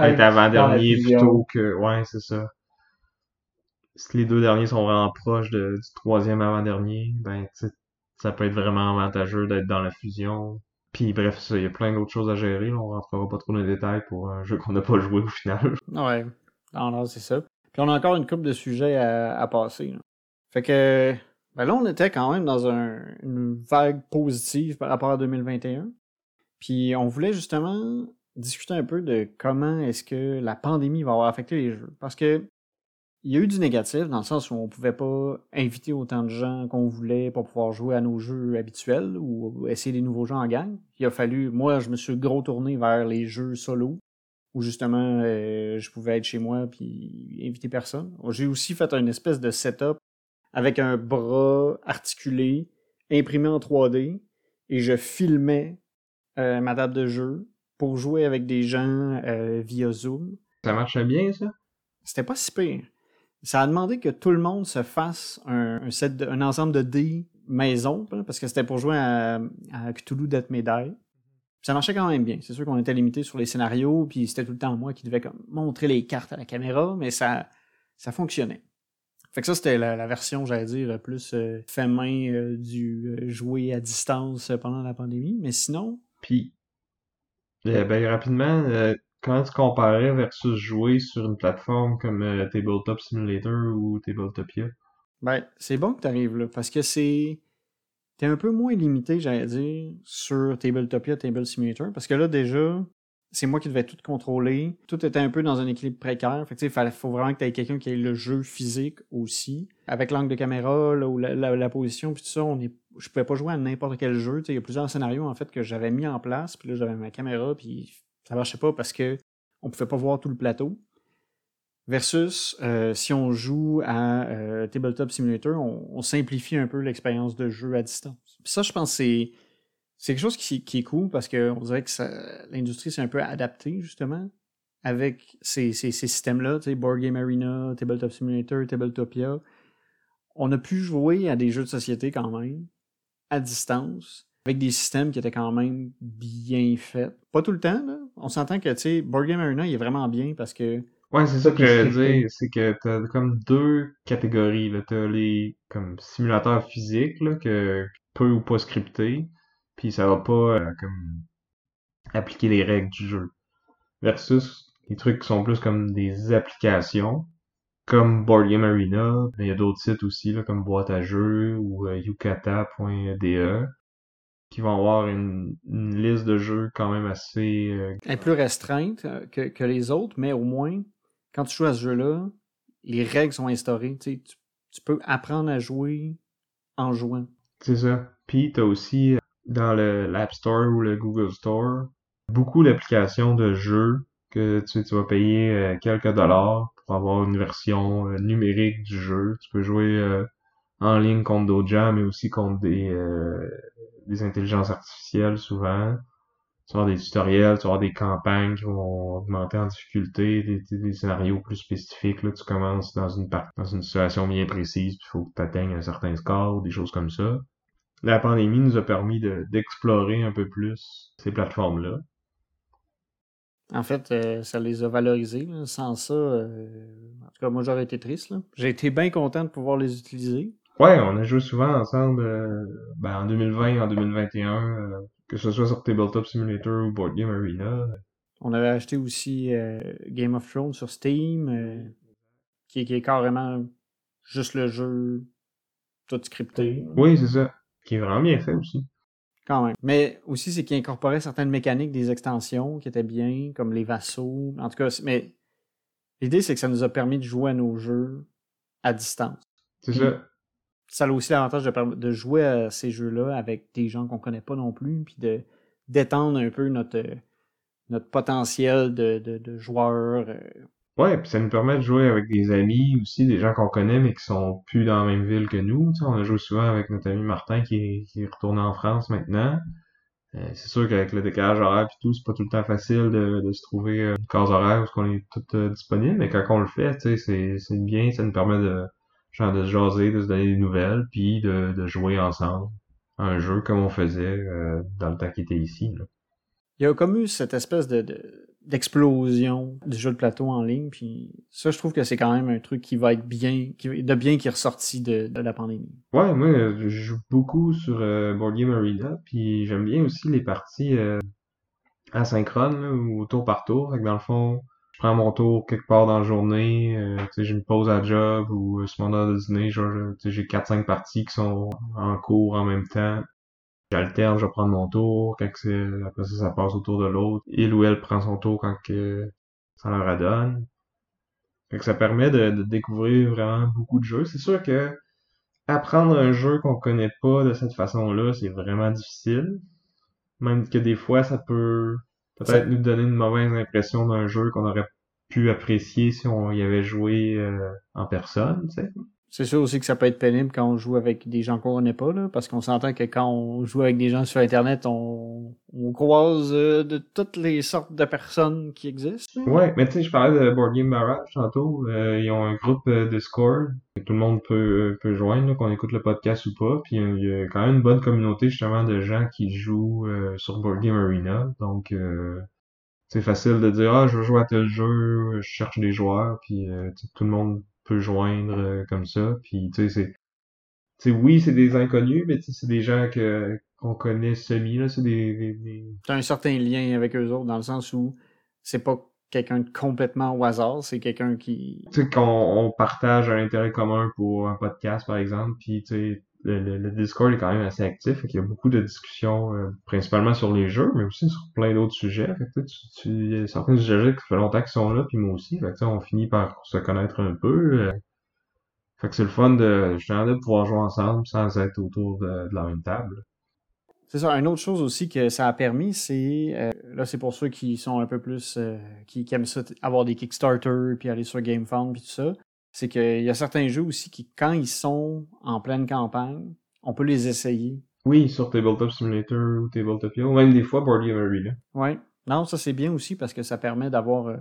Speaker 2: être avant-dernier plutôt que ouais c'est ça si les deux derniers sont vraiment proches de- du troisième avant-dernier, ben, tu sais, ça peut être vraiment avantageux d'être dans la fusion. Puis bref, il y a plein d'autres choses à gérer, là, on rentrera pas trop dans les détails pour un jeu qu'on n'a pas joué au final. <laughs>
Speaker 1: Ouais. Non, non, c'est ça. Puis on a encore une couple de sujets à, passer. Fait que ben là, on était quand même dans un- une vague positive par rapport à 2021. Puis on voulait justement discuter un peu de comment est-ce que la pandémie va avoir affecté les jeux. Parce que il y a eu du négatif dans le sens où on pouvait pas inviter autant de gens qu'on voulait pour pouvoir jouer à nos jeux habituels ou essayer des nouveaux jeux en gang. Il a fallu, moi, je me suis gros tourné vers les jeux solo où justement euh, je pouvais être chez moi puis inviter personne. J'ai aussi fait une espèce de setup avec un bras articulé, imprimé en 3D, et je filmais euh, ma table de jeu pour jouer avec des gens euh, via Zoom.
Speaker 2: Ça marchait bien, ça?
Speaker 1: C'était pas si pire. Ça a demandé que tout le monde se fasse un, ensemble de dés maison, parce que c'était pour jouer à, Cthulhu Death. Puis Ça marchait quand même bien. C'est sûr qu'on était limité sur les scénarios, puis c'était tout le temps moi qui devais comme montrer les cartes à la caméra, mais ça, ça fonctionnait. Fait que ça, c'était la, version, j'allais dire, plus euh, fait main euh, du euh, jouer à distance pendant la pandémie. Mais sinon,
Speaker 2: Puis, ben, rapidement, comment tu comparais versus jouer sur une plateforme comme euh, Tabletop Simulator ou Tabletopia?
Speaker 1: Ben, c'est bon que tu arrives là, parce que c'est. T'es un peu moins limité, j'allais dire, sur Tabletopia, Table Simulator, parce que là, déjà, c'est moi qui devais tout contrôler. Tout était un peu dans un équilibre précaire. Fait que, il faut vraiment que tu aies quelqu'un qui ait le jeu physique aussi. Avec l'angle de caméra, là, ou la, position, puis tout ça, on est... je pouvais pas jouer à n'importe quel jeu. Il y a plusieurs scénarios, en fait, que j'avais mis en place, puis là, j'avais ma caméra, puis ça marchait pas parce que on pouvait pas voir tout le plateau. Versus euh, si on joue à euh, Tabletop Simulator, on, simplifie un peu l'expérience de jeu à distance. Ça, je pense c'est c'est quelque chose qui, est cool parce qu'on dirait que l'industrie s'est un peu adaptée justement avec ces, ces, systèmes-là, Board Game Arena, Tabletop Simulator, Tabletopia. On a pu jouer à des jeux de société quand même, à distance, avec des systèmes qui étaient quand même bien faits. Pas tout le temps, là. On s'entend que, tu sais, Board Game Arena, il est vraiment bien parce que
Speaker 2: Ouais, c'est ça que je veux dire, c'est que t'as comme deux catégories, là. T'as les, comme, simulateurs physiques, là, que, peu ou pas scriptés, puis ça va pas, euh, comme, appliquer les règles du jeu. Versus les trucs qui sont plus comme des applications, comme Board Game Arena, il y a d'autres sites aussi, là, comme Boîte à jeux ou euh, yukata.de, qui vont avoir une, une liste de jeux quand même assez euh,
Speaker 1: elle est plus restreinte euh, que, que les autres, mais au moins, quand tu joues à ce jeu-là, les règles sont instaurées. Tu, tu, tu peux apprendre à jouer en jouant.
Speaker 2: C'est ça. Puis t'as aussi euh, dans le l'App Store ou le Google Store beaucoup d'applications de jeux que tu, sais, tu vas payer euh, quelques dollars pour avoir une version numérique du jeu. Tu peux jouer euh, en ligne contre d'autres gens, mais aussi contre des, euh, des intelligences artificielles souvent. Tu vas des tutoriels, tu vas des campagnes qui vont augmenter en difficulté, des, scénarios plus spécifiques. Là, tu commences dans une dans une situation bien précise, puis il faut que tu atteignes un certain score des choses comme ça. La pandémie nous a permis de- d'explorer un peu plus ces plateformes-là.
Speaker 1: En fait, euh, ça les a valorisés. là. Sans ça, euh, en tout cas, moi, j'aurais été triste. J'ai été bien content de pouvoir les utiliser.
Speaker 2: Ouais, on a joué souvent ensemble euh, ben, en 2020, en 2021, euh, que ce soit sur Tabletop Simulator ou Board Game Arena.
Speaker 1: On avait acheté aussi euh, Game of Thrones sur Steam, qui, est- qui est carrément juste le jeu tout scripté.
Speaker 2: Oui, c'est ça. Qui est vraiment bien fait aussi.
Speaker 1: Quand même. Mais aussi, c'est qu'il incorporait certaines mécaniques des extensions qui étaient bien, comme les vassaux. En tout cas, mais l'idée, c'est que ça nous a permis de jouer à nos jeux à distance.
Speaker 2: C'est ça.
Speaker 1: Ça a aussi l'avantage de, jouer à ces jeux-là avec des gens qu'on connaît pas non plus, puis de d'étendre un peu notre, euh, notre potentiel de, de, de joueurs. euh.
Speaker 2: Ouais, puis ça nous permet de jouer avec des amis aussi, des gens qu'on connaît mais qui sont plus dans la même ville que nous. On a joué souvent avec notre ami Martin qui est, qui retourné en France maintenant. Euh, c'est sûr qu'avec le décalage horaire et tout, c'est pas tout le temps facile de, se trouver une case horaire où on est tout euh, disponible, mais quand on le fait, c'est bien, ça nous permet de genre de se jaser, de se donner des nouvelles, puis de, de jouer ensemble à un jeu comme on faisait euh, dans le temps qu'il était ici. là.
Speaker 1: Il y a comme eu cette espèce de, de- d'explosion du jeu de plateau en ligne, puis ça, je trouve que c'est quand même un truc qui va être bien, qui, de bien qui est ressorti de, de la pandémie.
Speaker 2: Ouais, moi, je joue beaucoup sur euh, Board Game Arena, puis j'aime bien aussi les parties euh, asynchrones, là, ou tour par tour. Fait que dans le fond, prends mon tour quelque part dans la journée, euh, j'ai une pause à job ou euh, sur mon heure de dîner, j'ai 4-5 parties qui sont en cours en même temps. J'alterne, je vais prendre mon tour, quand c'est, après ça, ça passe au tour de l'autre. Il ou elle prend son tour quand que ça leur adonne. Fait que ça permet de, de découvrir vraiment beaucoup de jeux. C'est sûr que apprendre un jeu qu'on connaît pas de cette façon-là, c'est vraiment difficile. Même que des fois, ça peut peut-être nous donner une mauvaise impression d'un jeu qu'on aurait pu apprécier si on y avait joué euh, en personne, tu sais.
Speaker 1: C'est sûr aussi que ça peut être pénible quand on joue avec des gens qu'on connaît pas, là, parce qu'on s'entend que quand on joue avec des gens sur Internet, on, on croise euh, de toutes les sortes de personnes qui existent.
Speaker 2: Ouais, mais tu sais, je parlais de Board Game Barrage tantôt. Euh, ils ont un groupe euh, Discord que tout le monde peut, peut joindre, qu'on écoute le podcast ou pas. Puis il y a quand même une bonne communauté justement de gens qui jouent sur Board Game Arena. Donc c'est facile de dire ah je veux jouer à tel jeu, je cherche des joueurs, puis tout le monde peut joindre euh, comme ça. Puis tu sais c'est tu sais, oui, c'est des inconnus, mais tu sais, c'est des gens que qu'on connaît semi, là, c'est des, des, des-
Speaker 1: T'as un certain lien avec eux autres, dans le sens où c'est pas quelqu'un de complètement au hasard, c'est quelqu'un qui...
Speaker 2: tu sais, qu'on on partage un intérêt commun pour un podcast, par exemple, puis tu sais, le, le, Discord est quand même assez actif, fait qu'il y a beaucoup de discussions, euh, principalement sur les jeux, mais aussi sur plein d'autres sujets. Fait que tu, il y a certains sujets qui fait longtemps qu'ils sont là, puis moi aussi. Fait que on finit par se connaître un peu. euh. fait que c'est le fun de, justement, de pouvoir jouer ensemble sans être autour de, la même table.
Speaker 1: C'est ça. Une autre chose aussi que ça a permis, c'est... euh, là, c'est pour ceux qui sont un peu plus... euh, qui, aiment ça, avoir des Kickstarter, puis aller sur GameFound, puis tout ça. C'est qu'il y a certains jeux aussi qui, quand ils sont en pleine campagne, on peut les essayer.
Speaker 2: Oui, sur Tabletop Simulator ou Tabletopia, ou même des fois Board Game Arena.
Speaker 1: Ouais. Non, ça c'est bien aussi parce que ça permet d'avoir euh,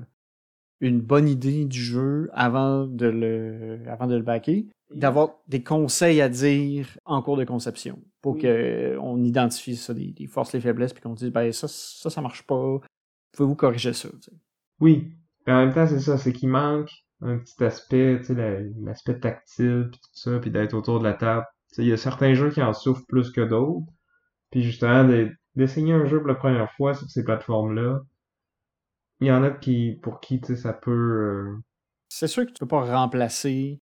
Speaker 1: une bonne idée du jeu avant de le, avant de le backer, d'avoir des conseils à dire en cours de conception pour
Speaker 2: Oui.
Speaker 1: que euh, on identifie ça, des, des forces, les faiblesses, puis qu'on dise ben ça, ça, ça marche pas. Pouvez-vous corriger ça? tu sais?
Speaker 2: Oui, mais en même temps, c'est ça, c'est qu'il manque un petit aspect, tu sais, la- l'aspect tactile, puis tout ça, puis d'être autour de la table. Il y a certains jeux qui en souffrent plus que d'autres, puis justement, de- d'essayer un jeu pour la première fois sur ces plateformes-là, il y en a qui, pour qui, tu sais, ça peut... euh,
Speaker 1: C'est sûr que tu peux pas remplacer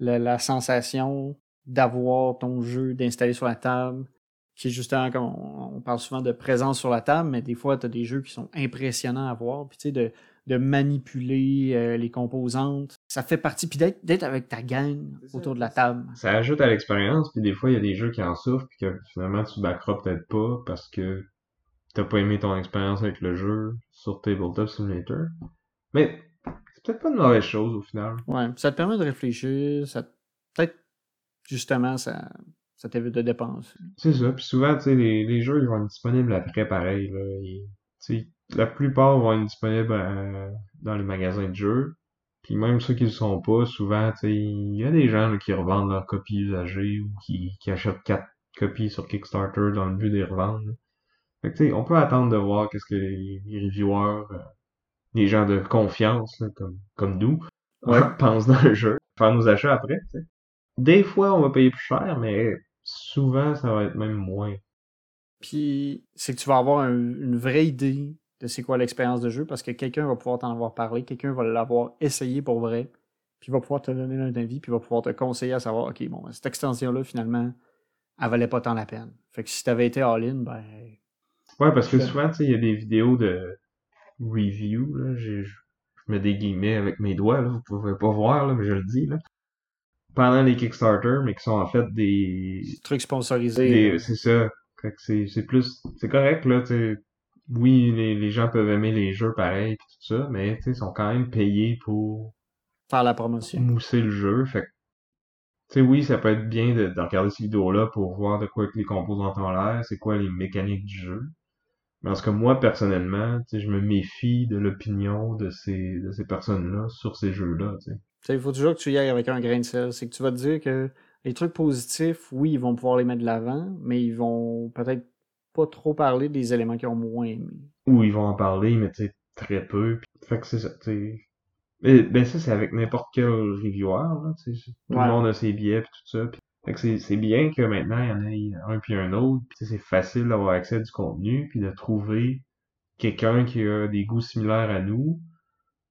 Speaker 1: la, sensation d'avoir ton jeu d'installer sur la table, qui justement comme on, on parle souvent de présence sur la table, mais des fois tu as des jeux qui sont impressionnants à voir, puis tu sais de, de manipuler euh, les composantes, ça fait partie puis d'être d'être avec ta gang autour de la table.
Speaker 2: ça ajoute à l'expérience, puis des fois, il y a des jeux qui en souffrent, puis que finalement, tu backeras peut-être pas parce que t'as pas aimé ton expérience avec le jeu sur Tabletop Simulator. Mais c'est peut-être pas une mauvaise chose au final.
Speaker 1: Ouais, ça te permet de réfléchir, ça peut-être justement ça ça t'évite de dépenser.
Speaker 2: C'est ça, puis souvent, tu sais, les, les jeux, ils vont être disponibles après, pareil, là. Et, tu sais, la plupart vont être disponibles euh, dans les magasins de jeux. Puis même ceux qui le sont pas, souvent, il y a des gens là, qui revendent leurs copies usagées ou qui, qui achètent quatre copies sur Kickstarter dans le but de les revendre. là. Fait que, tu sais, on peut attendre de voir qu'est-ce que les, les reviewers, euh, les gens de confiance, là, comme, comme nous, <laughs>
Speaker 1: Ouais.
Speaker 2: pensent dans le jeu, faire nos achats après, tu sais. Des fois, on va payer plus cher, mais souvent, ça va être même moins.
Speaker 1: Puis c'est que tu vas avoir un- une vraie idée de c'est quoi l'expérience de jeu parce que quelqu'un va pouvoir t'en avoir parlé, quelqu'un va l'avoir essayé pour vrai. puis va pouvoir te donner un avis, puis va pouvoir te conseiller à savoir, OK, bon, cette extension-là, finalement, elle valait pas tant la peine. Fait que si t'avais été all-in, ben.
Speaker 2: Ouais, parce que souvent, tu sais, il y a des vidéos de review, là, je mets des guillemets avec mes doigts, là, vous pouvez pas voir, là, mais je le dis, là. Pendant les Kickstarter, mais qui sont en fait des.
Speaker 1: Des trucs sponsorisés.
Speaker 2: C'est ça. C'est plus. C'est correct, là, tu. Oui, les, les gens peuvent aimer les jeux pareil, tout ça, mais, ils sont quand même payés pour.
Speaker 1: Faire la promotion.
Speaker 2: Mousser le jeu, fait tu sais, oui, ça peut être bien de, de regarder ces vidéos-là pour voir de quoi que les composants ont l'air, c'est quoi les mécaniques du jeu. Mais en ce que moi, personnellement, je me méfie de l'opinion de ces, de ces personnes-là sur ces jeux-là.
Speaker 1: Il faut toujours que tu y ailles avec un grain de sel. C'est que tu vas te dire que les trucs positifs, oui, ils vont pouvoir les mettre de l'avant, mais ils vont peut-être pas trop parler des éléments qu'ils ont moins aimés.
Speaker 2: Ou ils vont en parler, mais tu sais, très peu. Fait que c'est ça, tu ben ça, c'est avec n'importe quel reviewer, là, Tout le monde a ses billets pis tout ça. Fait que c'est bien que maintenant, il y en ait un puis un autre. Puis c'est facile d'avoir accès à du contenu, puis de trouver quelqu'un qui a des goûts similaires à nous,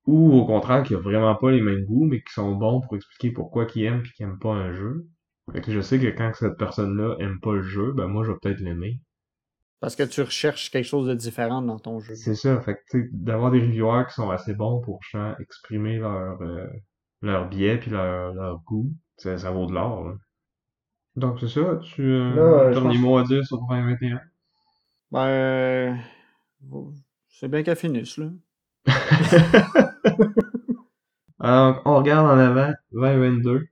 Speaker 2: ou au contraire qui a vraiment pas les mêmes goûts, mais qui sont bons pour expliquer pourquoi qu'il aime puis qu'il aime pas un jeu. Fait que je sais que quand cette personne-là aime pas le jeu, ben moi je vais peut-être l'aimer.
Speaker 1: Parce que tu recherches quelque chose de différent dans ton jeu.
Speaker 2: C'est ça, fait que d'avoir des reviewers qui sont assez bons pour exprimer leur euh, leur biais puis leur, leur goût, ça, ça vaut de l'or. Donc c'est ça, tu euh, dernier mot à dire sur 2021?
Speaker 1: Ben euh, c'est bien qu'elle finisse là.
Speaker 2: Alors, <laughs> on regarde en avant 2022.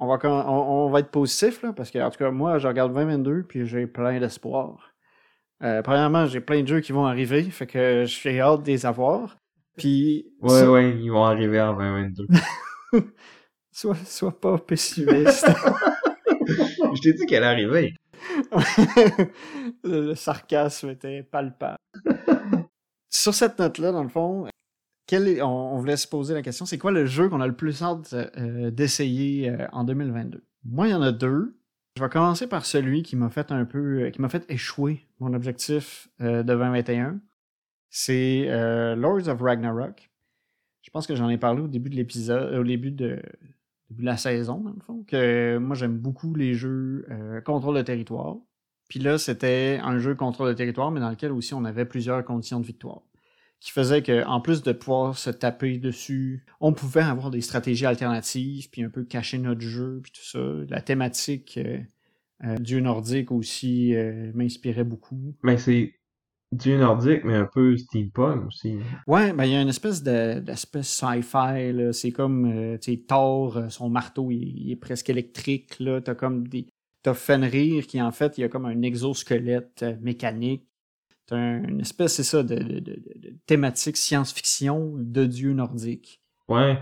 Speaker 1: On va, on, on va être positif, là, parce que, en tout cas, moi, je regarde 2022, puis j'ai plein d'espoir. Euh, premièrement, j'ai plein de jeux qui vont arriver, fait que j'ai hâte de les avoir. Puis.
Speaker 2: Ouais, ouais, ils vont arriver en 2022. <laughs>
Speaker 1: sois, sois pas pessimiste. <laughs>
Speaker 2: Je t'ai dit qu'elle arrivait. <laughs>
Speaker 1: le, sarcasme était palpable. Sur cette note-là, dans le fond, quel on, voulait se poser la question c'est quoi le jeu qu'on a le plus hâte euh, d'essayer euh, en 2022 Moi, il y en a deux. Je vais commencer par celui qui m'a fait un peu, euh, qui m'a fait échouer mon objectif euh, de 2021. C'est euh, Lords of Ragnarok. Je pense que j'en ai parlé au début de l'épisode, au début de, la saison, dans le fond, que moi j'aime beaucoup les jeux contrôle de territoire. Puis là, c'était un jeu contrôle de territoire, mais dans lequel aussi on avait plusieurs conditions de victoire qui faisait qu'en plus de pouvoir se taper dessus, on pouvait avoir des stratégies alternatives, puis un peu cacher notre jeu, puis tout ça. La thématique euh, euh, Dieu nordique aussi euh, m'inspirait beaucoup.
Speaker 2: Mais c'est Dieu nordique, mais un peu steampunk aussi.
Speaker 1: Ouais, ben il y a une espèce d'espèce sci-fi, c'est comme, tu sais, Thor, son marteau, il, est presque électrique, là, t'as comme des... T'as Fenrir qui, en fait, il y a comme un exosquelette mécanique c'est une espèce, c'est ça, de, thématique science-fiction de dieu nordique.
Speaker 2: Ouais.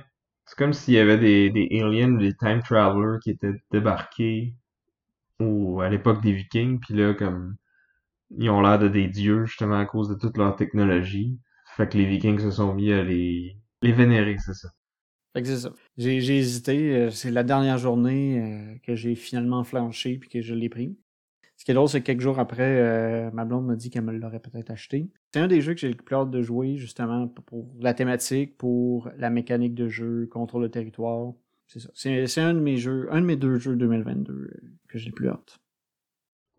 Speaker 2: C'est comme s'il y avait des, des aliens, des time travelers qui étaient débarqués ou à l'époque des Vikings, puis là, comme ils ont l'air de des dieux justement à cause de toute leur technologie. Fait que les Vikings se sont mis à les, les vénérer, c'est ça.
Speaker 1: Fait que c'est ça. J'ai, hésité. Euh, c'est la dernière journée euh, que j'ai finalement flanché puis que je l'ai pris. Ce qui est drôle, c'est que quelques jours après, euh, ma blonde m'a dit qu'elle me l'aurait peut-être acheté. C'est un des jeux que j'ai le plus hâte de jouer, justement, pour la thématique, pour la mécanique de jeu, contrôle le territoire. C'est ça. C'est un de mes jeux, un de mes deux jeux 2022 euh, que j'ai le plus hâte.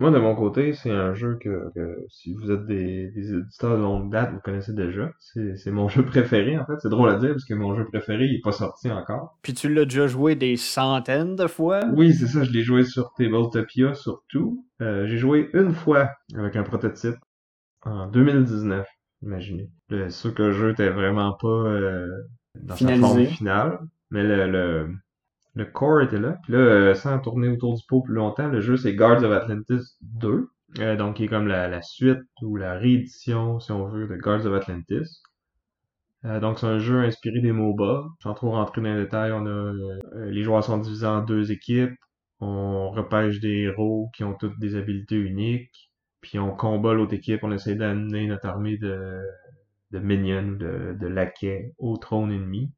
Speaker 2: Moi, de mon côté, c'est un jeu que, si vous êtes des, des, éditeurs de longue date, vous connaissez déjà. C'est mon <laughs> jeu préféré, en fait. C'est drôle à dire, parce que mon jeu préféré, il est pas sorti encore.
Speaker 1: Puis tu l'as déjà joué des centaines de fois?
Speaker 2: Oui, c'est ça. Je l'ai joué sur Tabletopia, surtout. Euh, J'ai joué une fois avec un prototype en 2019, imaginez. C'est sûr que le jeu était vraiment pas euh, dans sa forme finale, mais le, le le core était là. Puis là, euh, sans tourner autour du pot plus longtemps, le jeu c'est Guards of Atlantis 2. Euh, donc qui est comme la, suite ou la réédition, si on veut, de Guards of Atlantis. Euh, donc c'est un jeu inspiré des MOBA. Sans trop rentrer dans les détails, on a les joueurs sont divisés en deux équipes. On repêche des héros qui ont toutes des habilités uniques. Puis on combat l'autre équipe, on essaie d'amener notre armée de, minions, de, de laquais au trône ennemi.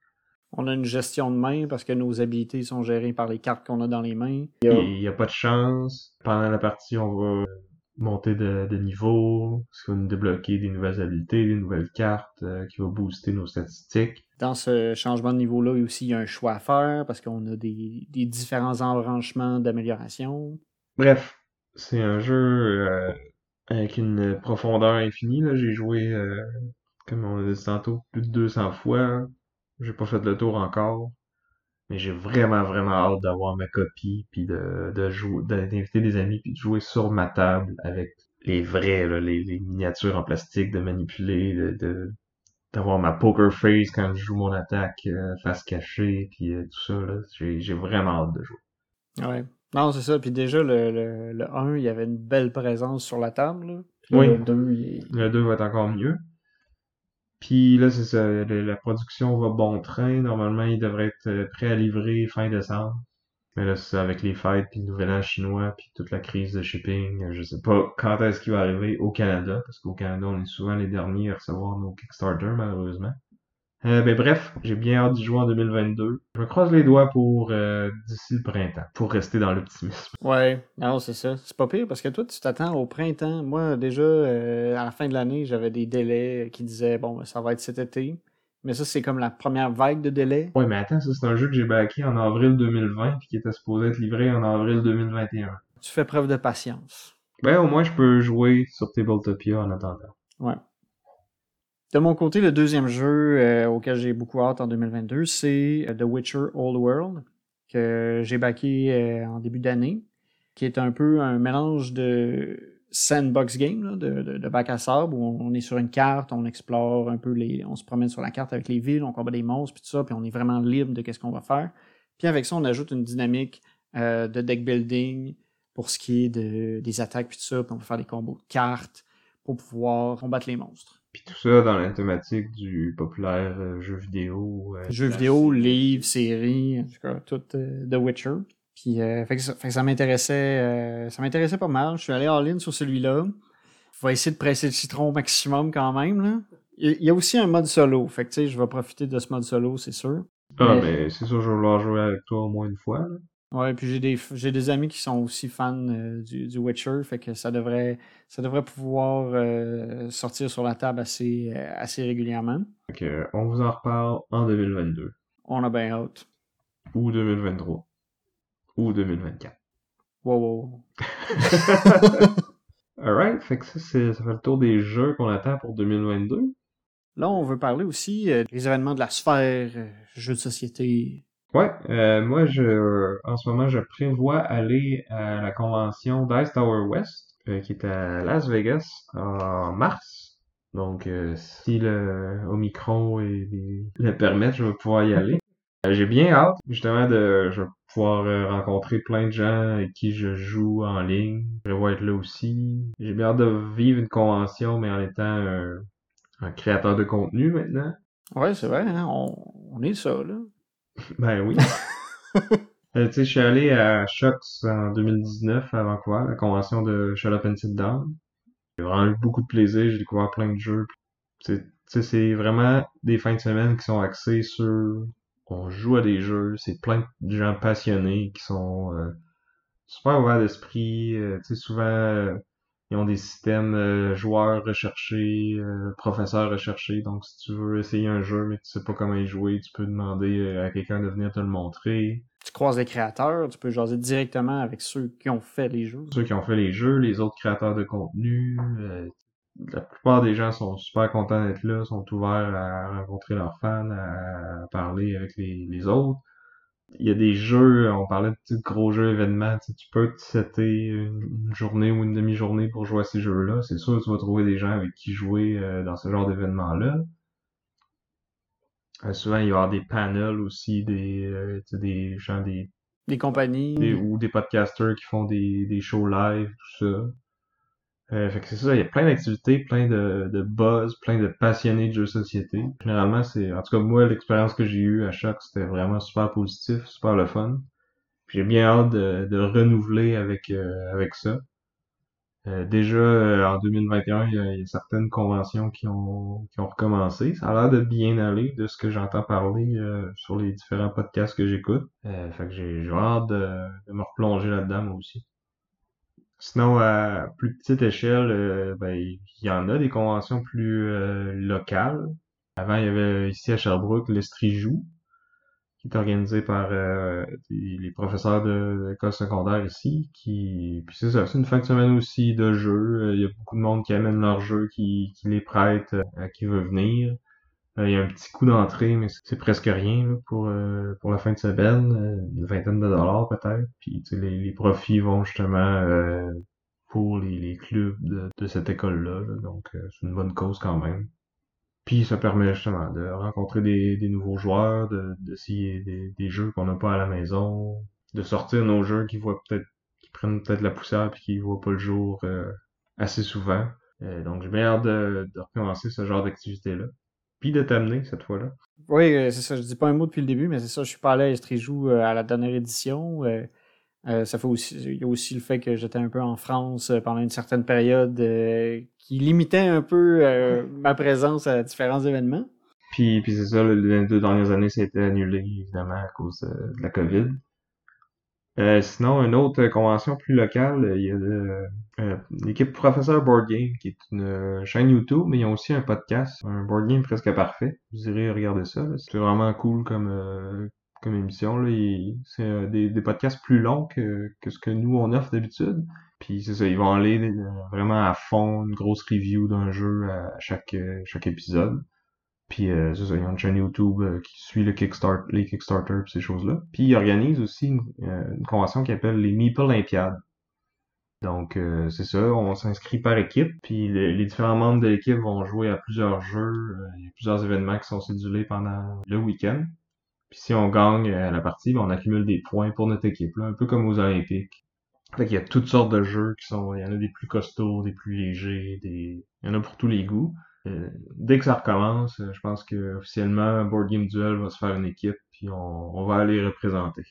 Speaker 1: On a une gestion de main parce que nos habilités sont gérées par les cartes qu'on a dans les mains.
Speaker 2: Il n'y a... pas de chance. Pendant la partie, on va montée de, de niveau, ce qui va nous débloquer des nouvelles habiletés, des nouvelles cartes, euh, qui va booster nos statistiques.
Speaker 1: Dans ce changement de niveau-là, il y a aussi un choix à faire parce qu'on a des, des différents embranchements d'amélioration.
Speaker 2: Bref, c'est un jeu euh, avec une profondeur infinie. Là. J'ai joué, euh, comme on a dit tantôt, plus de 200 fois. J'ai pas fait le tour encore. Mais j'ai vraiment, vraiment hâte d'avoir ma copie, puis de, de jouer, d'inviter des amis, puis de jouer sur ma table avec les vrais, là, les, les miniatures en plastique, de manipuler, de, de- d'avoir ma poker face quand je joue mon attaque euh, face cachée, puis euh, tout ça. Là, j'ai, j'ai vraiment hâte de jouer.
Speaker 1: Ouais. Non, c'est ça. Puis déjà, le, le, le 1, il y avait une belle présence sur la table. là. Puis
Speaker 2: Oui.
Speaker 1: Le 2, il est-
Speaker 2: Le 2 va être encore mieux. Puis là, c'est ça, la production va bon train. Normalement, il devrait être euh, prêt à livrer fin décembre. Mais là, c'est avec les fêtes, puis le nouvel an chinois, puis toute la crise de shipping, euh, je sais pas quand est-ce qu'il va arriver au Canada, parce qu'au Canada, on est souvent les derniers à recevoir nos Kickstarter, malheureusement. Euh, ben bref, j'ai bien hâte d'y jouer en 2022. Je me croise les doigts pour euh, d'ici le printemps, pour rester dans l'optimisme.
Speaker 1: Ouais, non, c'est ça. C'est pas pire parce que toi, tu t'attends au printemps. Moi, déjà, euh, à la fin de l'année, j'avais des délais qui disaient, bon, ben, ça va être cet été. Mais ça, c'est comme la première vague de délais.
Speaker 2: Ouais, mais attends, ça c'est un jeu que j'ai backé en avril 2020, puis qui était supposé être livré en avril 2021.
Speaker 1: Tu fais preuve de patience.
Speaker 2: Ben, au moins, je peux jouer sur Tabletopia en attendant.
Speaker 1: Ouais. De mon côté, le deuxième jeu euh, auquel j'ai beaucoup hâte en 2022, c'est euh, The Witcher Old World, que j'ai backé euh, en début d'année, qui est un peu un mélange de sandbox game, de, de, bac à sable, où on est sur une carte, on explore un peu les. On se promène sur la carte avec les villes, on combat des monstres, puis tout ça, puis on est vraiment libre de qu'est-ce qu'on va faire. Puis avec ça, on ajoute une dynamique de deck building pour ce qui est de, des attaques, puis tout ça, puis on peut faire des combos de cartes pour pouvoir combattre les monstres.
Speaker 2: Puis tout ça dans la thématique du populaire euh, jeu vidéo. euh,
Speaker 1: Jeux vidéo, livres, séries, en tout cas, tout euh, The Witcher. Puis, euh, fait que ça, m'intéressait, ça m'intéressait pas mal. Je suis allé all-in sur celui-là. Je vais essayer de presser le citron au maximum quand même, là. Il il y a aussi un mode solo. Fait que, tu sais, je vais profiter de ce mode solo, c'est sûr.
Speaker 2: Ah,
Speaker 1: Mais-
Speaker 2: mais c'est sûr, je vais vouloir jouer avec toi au moins une fois. là.
Speaker 1: Ouais, puis j'ai des, j'ai des amis qui sont aussi fans euh, du, du Witcher, fait que ça devrait, ça devrait pouvoir euh, sortir sur la table assez, euh, assez régulièrement.
Speaker 2: Euh, on vous en reparle en 2022.
Speaker 1: On a bien hâte.
Speaker 2: Ou 2023. Ou 2024.
Speaker 1: Wow, wow, wow. <laughs>
Speaker 2: Alright, fait que ça, c'est, ça fait le tour des jeux qu'on attend pour 2022.
Speaker 1: Là, on veut parler aussi euh, des événements de la sphère, jeux de société.
Speaker 2: Ouais, euh, moi, je, en ce moment, je prévois aller à la convention d'Ice Tower West, euh, qui est à Las Vegas en mars. Donc, euh, si le Omicron et le permettent, je vais pouvoir y aller. <laughs> Euh, J'ai bien hâte, justement, de je vais pouvoir euh, rencontrer plein de gens avec qui je joue en ligne. Je vais être là aussi. J'ai bien hâte de vivre une convention, mais en étant un, un créateur de contenu maintenant.
Speaker 1: Ouais, c'est vrai, hein, on, on est ça, là.
Speaker 2: Ben oui. <laughs> Euh, tu sais, je suis allé à Shox en 2019 à Vancouver, la convention de Shut Up and Sit Down. J'ai vraiment eu beaucoup de plaisir, j'ai découvert plein de jeux. C'est- Tu sais, c'est vraiment des fins de semaine qui sont axées sur... On joue à des jeux, c'est plein de gens passionnés qui sont euh, super ouverts d'esprit. euh, tu sais, souvent, euh, ils ont des systèmes euh, joueurs recherchés, euh, professeurs recherchés. Donc, si tu veux essayer un jeu mais que tu sais pas comment y jouer, tu peux demander euh, à quelqu'un de venir te le montrer.
Speaker 1: Tu croises les créateurs, tu peux jaser directement avec ceux qui ont fait les jeux.
Speaker 2: Ceux qui ont fait les jeux, les autres créateurs de contenu. euh, la plupart des gens sont super contents d'être là, sont ouverts à rencontrer leurs fans, à parler avec les, les autres. Il y a des jeux, on parlait de gros jeux événements, tu peux te setter une, journée ou une demi-journée pour jouer à ces jeux-là. C'est sûr que tu vas trouver des gens avec qui jouer euh, dans ce genre d'événements-là. Euh, souvent, il va y avoir des panels aussi, des, euh, des gens, des,
Speaker 1: Des compagnies.
Speaker 2: des- ou des podcasters qui font des, des shows live, tout ça. Euh, fait que c'est ça, il y a plein d'activités, plein de, de buzz, plein de passionnés de jeux de société. Généralement, c'est, en tout cas, moi, l'expérience que j'ai eue à chaque, c'était vraiment super positif, super le fun. Puis J'ai bien hâte de, de renouveler avec, euh, avec ça. Euh, déjà, euh, en 2021, il y, a, y a certaines conventions qui ont, qui ont recommencé. Ça a l'air de bien aller de ce que j'entends parler euh, sur les différents podcasts que j'écoute. Euh, fait que j'ai j'ai hâte de, de me replonger là-dedans, moi aussi. Sinon, à plus petite échelle, euh, ben, il y en a des conventions plus euh, locales. Avant, il y avait ici à Sherbrooke l'Estrijou, qui est organisé par euh, les professeurs de l'école secondaire ici. Qui, puis c'est ça, c'est une fin de semaine aussi de jeux. Il y a beaucoup de monde qui amène leurs jeux, qui, qui les prête à qui veut venir. Il y a un petit coût d'entrée, mais c'est presque rien pour pour la fin de semaine, une vingtaine de dollars peut-être. Puis les, les profits vont justement pour les, les clubs de, de cette école-là. Donc, euh, c'est une bonne cause quand même. Puis ça permet justement de rencontrer des, des nouveaux joueurs, de d'essayer des, des jeux qu'on n'a pas à la maison, de sortir nos jeux qui voient peut-être qui prennent peut-être la poussière puis qui voient pas le jour euh, assez souvent. Euh, donc j'ai bien hâte de, de recommencer ce genre d'activité-là. Puis de t'amener cette fois-là.
Speaker 1: Oui, c'est ça. Je dis pas un mot depuis le début, mais c'est ça. Je suis pas allé à Estrijou à la dernière édition. Euh, ça fait aussi, il y a aussi le fait que j'étais un peu en France euh, pendant une certaine période euh, qui limitait un peu ma présence à différents événements.
Speaker 2: Puis, puis c'est ça, les deux dernières années, ça a été annulé, évidemment, à cause de la COVID. Sinon, une autre convention plus locale, il y a l'équipe Professeur Board Game, qui est une chaîne YouTube, mais ils ont aussi un podcast, un board game presque parfait. Vous irez regarder ça. C'est vraiment cool comme, comme émission. C'est euh, des, des, podcasts plus longs que, que ce que nous on offre d'habitude. Puis c'est ça, ils vont aller euh, vraiment à fond, une grosse review d'un jeu à chaque, euh, chaque épisode. Puis euh, ça, ils ont une chaîne YouTube qui suit le Kickstarter, les Kickstarter ces choses-là. Puis ils organisent aussi une, une convention qui s'appelle les Meeple Olympiades. Donc c'est ça, on s'inscrit par équipe, puis les, différents membres de l'équipe vont jouer à plusieurs jeux, il y a plusieurs événements qui sont cédulés pendant le week-end. Puis si on gagne euh, la partie, ben on accumule des points pour notre équipe, là, un peu comme aux Olympiques. Fait qu'il y a toutes sortes de jeux qui sont. Il y en a des plus costauds, des plus légers, des. Il y en a pour tous les goûts. Euh, dès que ça recommence, euh, je pense que officiellement Board Game Duel va se faire une équipe, puis on, on va aller représenter.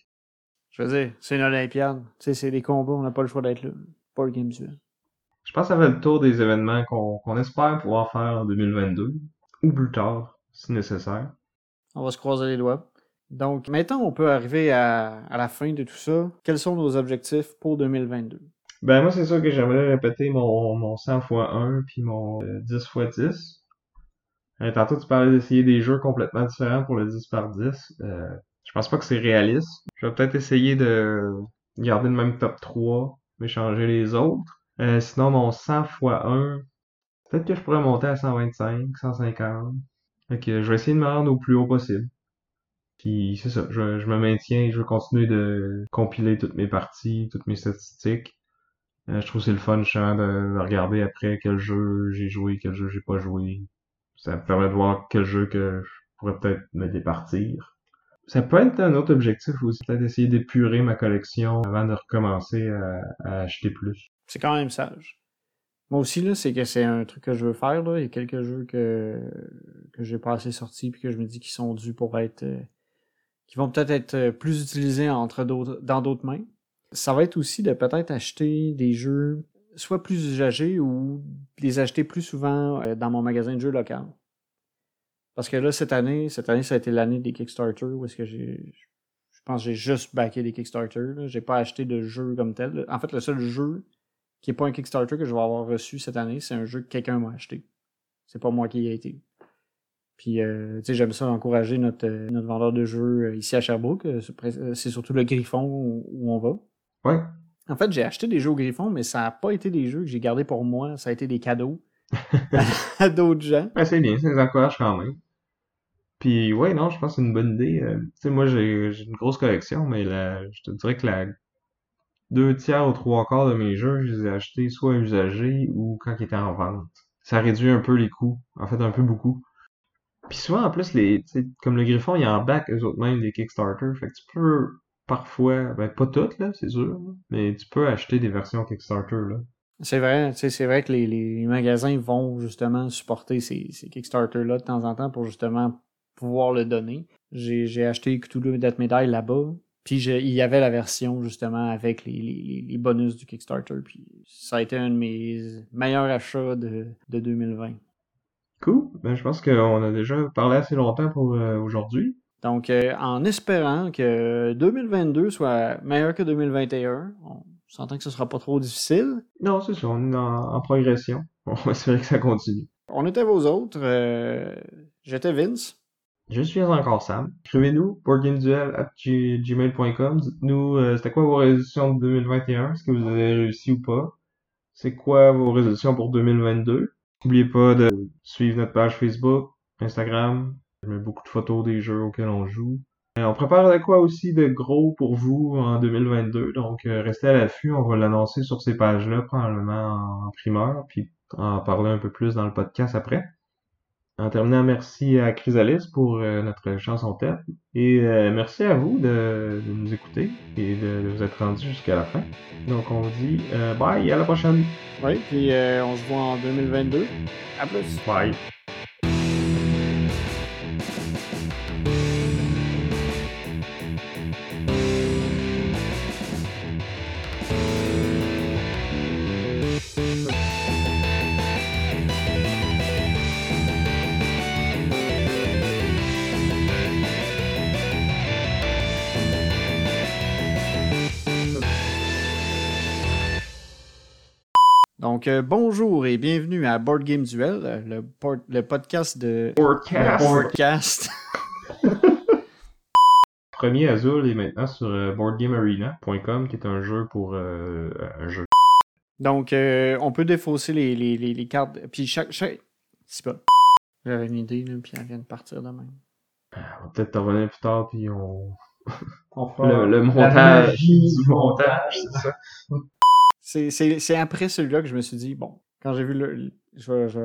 Speaker 1: Je veux dire, c'est une Olympiade. Tu sais, c'est des combats, on n'a pas le choix d'être là. Board Game Duel.
Speaker 2: Je pense que ça va le tour des événements qu'on qu'on espère pouvoir faire en 2022, ou plus tard, si nécessaire.
Speaker 1: On va se croiser les doigts. Donc, maintenant, on peut arriver à, à, la fin de tout ça. Quels sont nos objectifs pour 2022?
Speaker 2: Ben, moi, c'est sûr que j'aimerais répéter mon, mon 100 x 1 puis mon 10 x 10. Euh, tantôt, tu parlais d'essayer des jeux complètement différents pour le 10 par 10. Euh, je pense pas que c'est réaliste. Je vais peut-être essayer de garder le même top 3, mais changer les autres. Euh, sinon, mon 100 x 1, peut-être que je pourrais monter à 125, 150. Fait que je vais essayer de me rendre au plus haut possible. Puis c'est ça, je, je, me maintiens, je veux continuer de compiler toutes mes parties, toutes mes statistiques. Euh, je trouve c'est le fun justement de, regarder après quel jeu j'ai joué, quel jeu j'ai pas joué. Ça me permet de voir quel jeu que je pourrais peut-être me départir. Ça peut être un autre objectif aussi, peut-être essayer d'épurer ma collection avant de recommencer à, à acheter plus.
Speaker 1: C'est quand même sage. Moi aussi, là, c'est que c'est un truc que je veux faire. Là. Il y a quelques jeux que, que j'ai pas assez sortis puis que je me dis qu'ils sont dus pour être euh, qui vont peut-être être euh, plus utilisés entre d'autres, dans d'autres mains. Ça va être aussi de peut-être acheter des jeux soit plus usagés ou les acheter plus souvent euh, dans mon magasin de jeux local. Parce que là, cette année, cette année, ça a été l'année des Kickstarter où est-ce que j'ai. Je pense que j'ai juste backé des Kickstarter. J'ai pas acheté de jeu comme tel. En fait, le seul jeu qui est pas un Kickstarter que je vais avoir reçu cette année, c'est un jeu que quelqu'un m'a acheté. C'est pas moi qui y ai été. Puis, euh, tu sais, j'aime ça encourager notre, euh, notre vendeur de jeux ici à Sherbrooke. C'est surtout le Griffon où, on va.
Speaker 2: Ouais.
Speaker 1: En fait, j'ai acheté des jeux au Griffon, mais ça n'a pas été des jeux que j'ai gardés pour moi. Ça a été des cadeaux <laughs> à d'autres gens.
Speaker 2: C'est bien, ça les encourage quand même. Puis, ouais, non, je pense que c'est une bonne idée. tu sais, moi, j'ai une grosse collection, mais la, je te dirais que la deux tiers ou trois quarts de mes jeux, je les ai achetés soit usagés ou quand ils étaient en vente. Ça réduit un peu les coûts. En fait, un peu beaucoup. Puis souvent, en plus, les, comme le Griffon, il y en back eux autres même des Kickstarter. Fait que tu peux parfois, ben pas toutes, là, c'est sûr, mais tu peux acheter des versions Kickstarter, là.
Speaker 1: C'est vrai, c'est vrai que les, les, magasins vont justement supporter ces, ces Kickstarter-là de temps en temps pour justement pouvoir le donner. J'ai acheté Cthulhu Death Medaille là-bas, puis il y avait la version justement avec les, les, les, bonus du Kickstarter, puis ça a été un de mes meilleurs achats de, de 2020.
Speaker 2: Cool. Ben, je pense qu'on a déjà parlé assez longtemps pour euh, aujourd'hui.
Speaker 1: Donc, euh, en espérant que 2022 soit meilleur que 2021, s'entend que ce sera pas trop difficile.
Speaker 2: Non, c'est ça, on est en, en progression. <laughs> On va espérer que ça continue.
Speaker 1: On était vos autres. euh, J'étais Vince.
Speaker 2: Je suis encore Sam. Écrivez-nous boardgameduel@gmail.com. Dites-nous euh, c'était quoi vos résolutions de 2021, est-ce que vous avez réussi ou pas? C'est quoi vos résolutions pour 2022. N'oubliez pas de suivre notre page Facebook, Instagram. Je mets beaucoup de photos des jeux auxquels on joue. Euh, on prépare de quoi aussi de gros pour vous en 2022, donc euh, restez à l'affût, on va l'annoncer sur ces pages-là probablement en primeur, puis en parler un peu plus dans le podcast après. En terminant, merci à Chrysalis pour euh, notre chanson thème. Et euh, merci à vous de, de nous écouter et de, de vous être rendus jusqu'à la fin. Donc on vous dit euh, bye, à la prochaine.
Speaker 1: Oui, puis on se voit en 2022. À plus.
Speaker 2: Bye.
Speaker 1: Donc, euh, bonjour et bienvenue à Board Game Duel, euh, le, por- le podcast de
Speaker 2: Forecast.
Speaker 1: le podcast. <laughs>
Speaker 2: Premier Azul est maintenant sur euh, boardgamearena.com qui est un jeu pour euh, un jeu.
Speaker 1: Donc, euh, on peut défausser les, les, les, les cartes. Puis chaque. chaque... C'est pas. J'avais une idée, là, puis elle vient de partir de même.
Speaker 2: On va peut-être te revenir plus tard puis on
Speaker 3: On <laughs> fera
Speaker 2: le, le
Speaker 3: la
Speaker 2: montage
Speaker 3: magie
Speaker 2: du montage, c'est ça.
Speaker 1: C'est après celui-là que je me suis dit, bon, quand j'ai vu le. Je, je,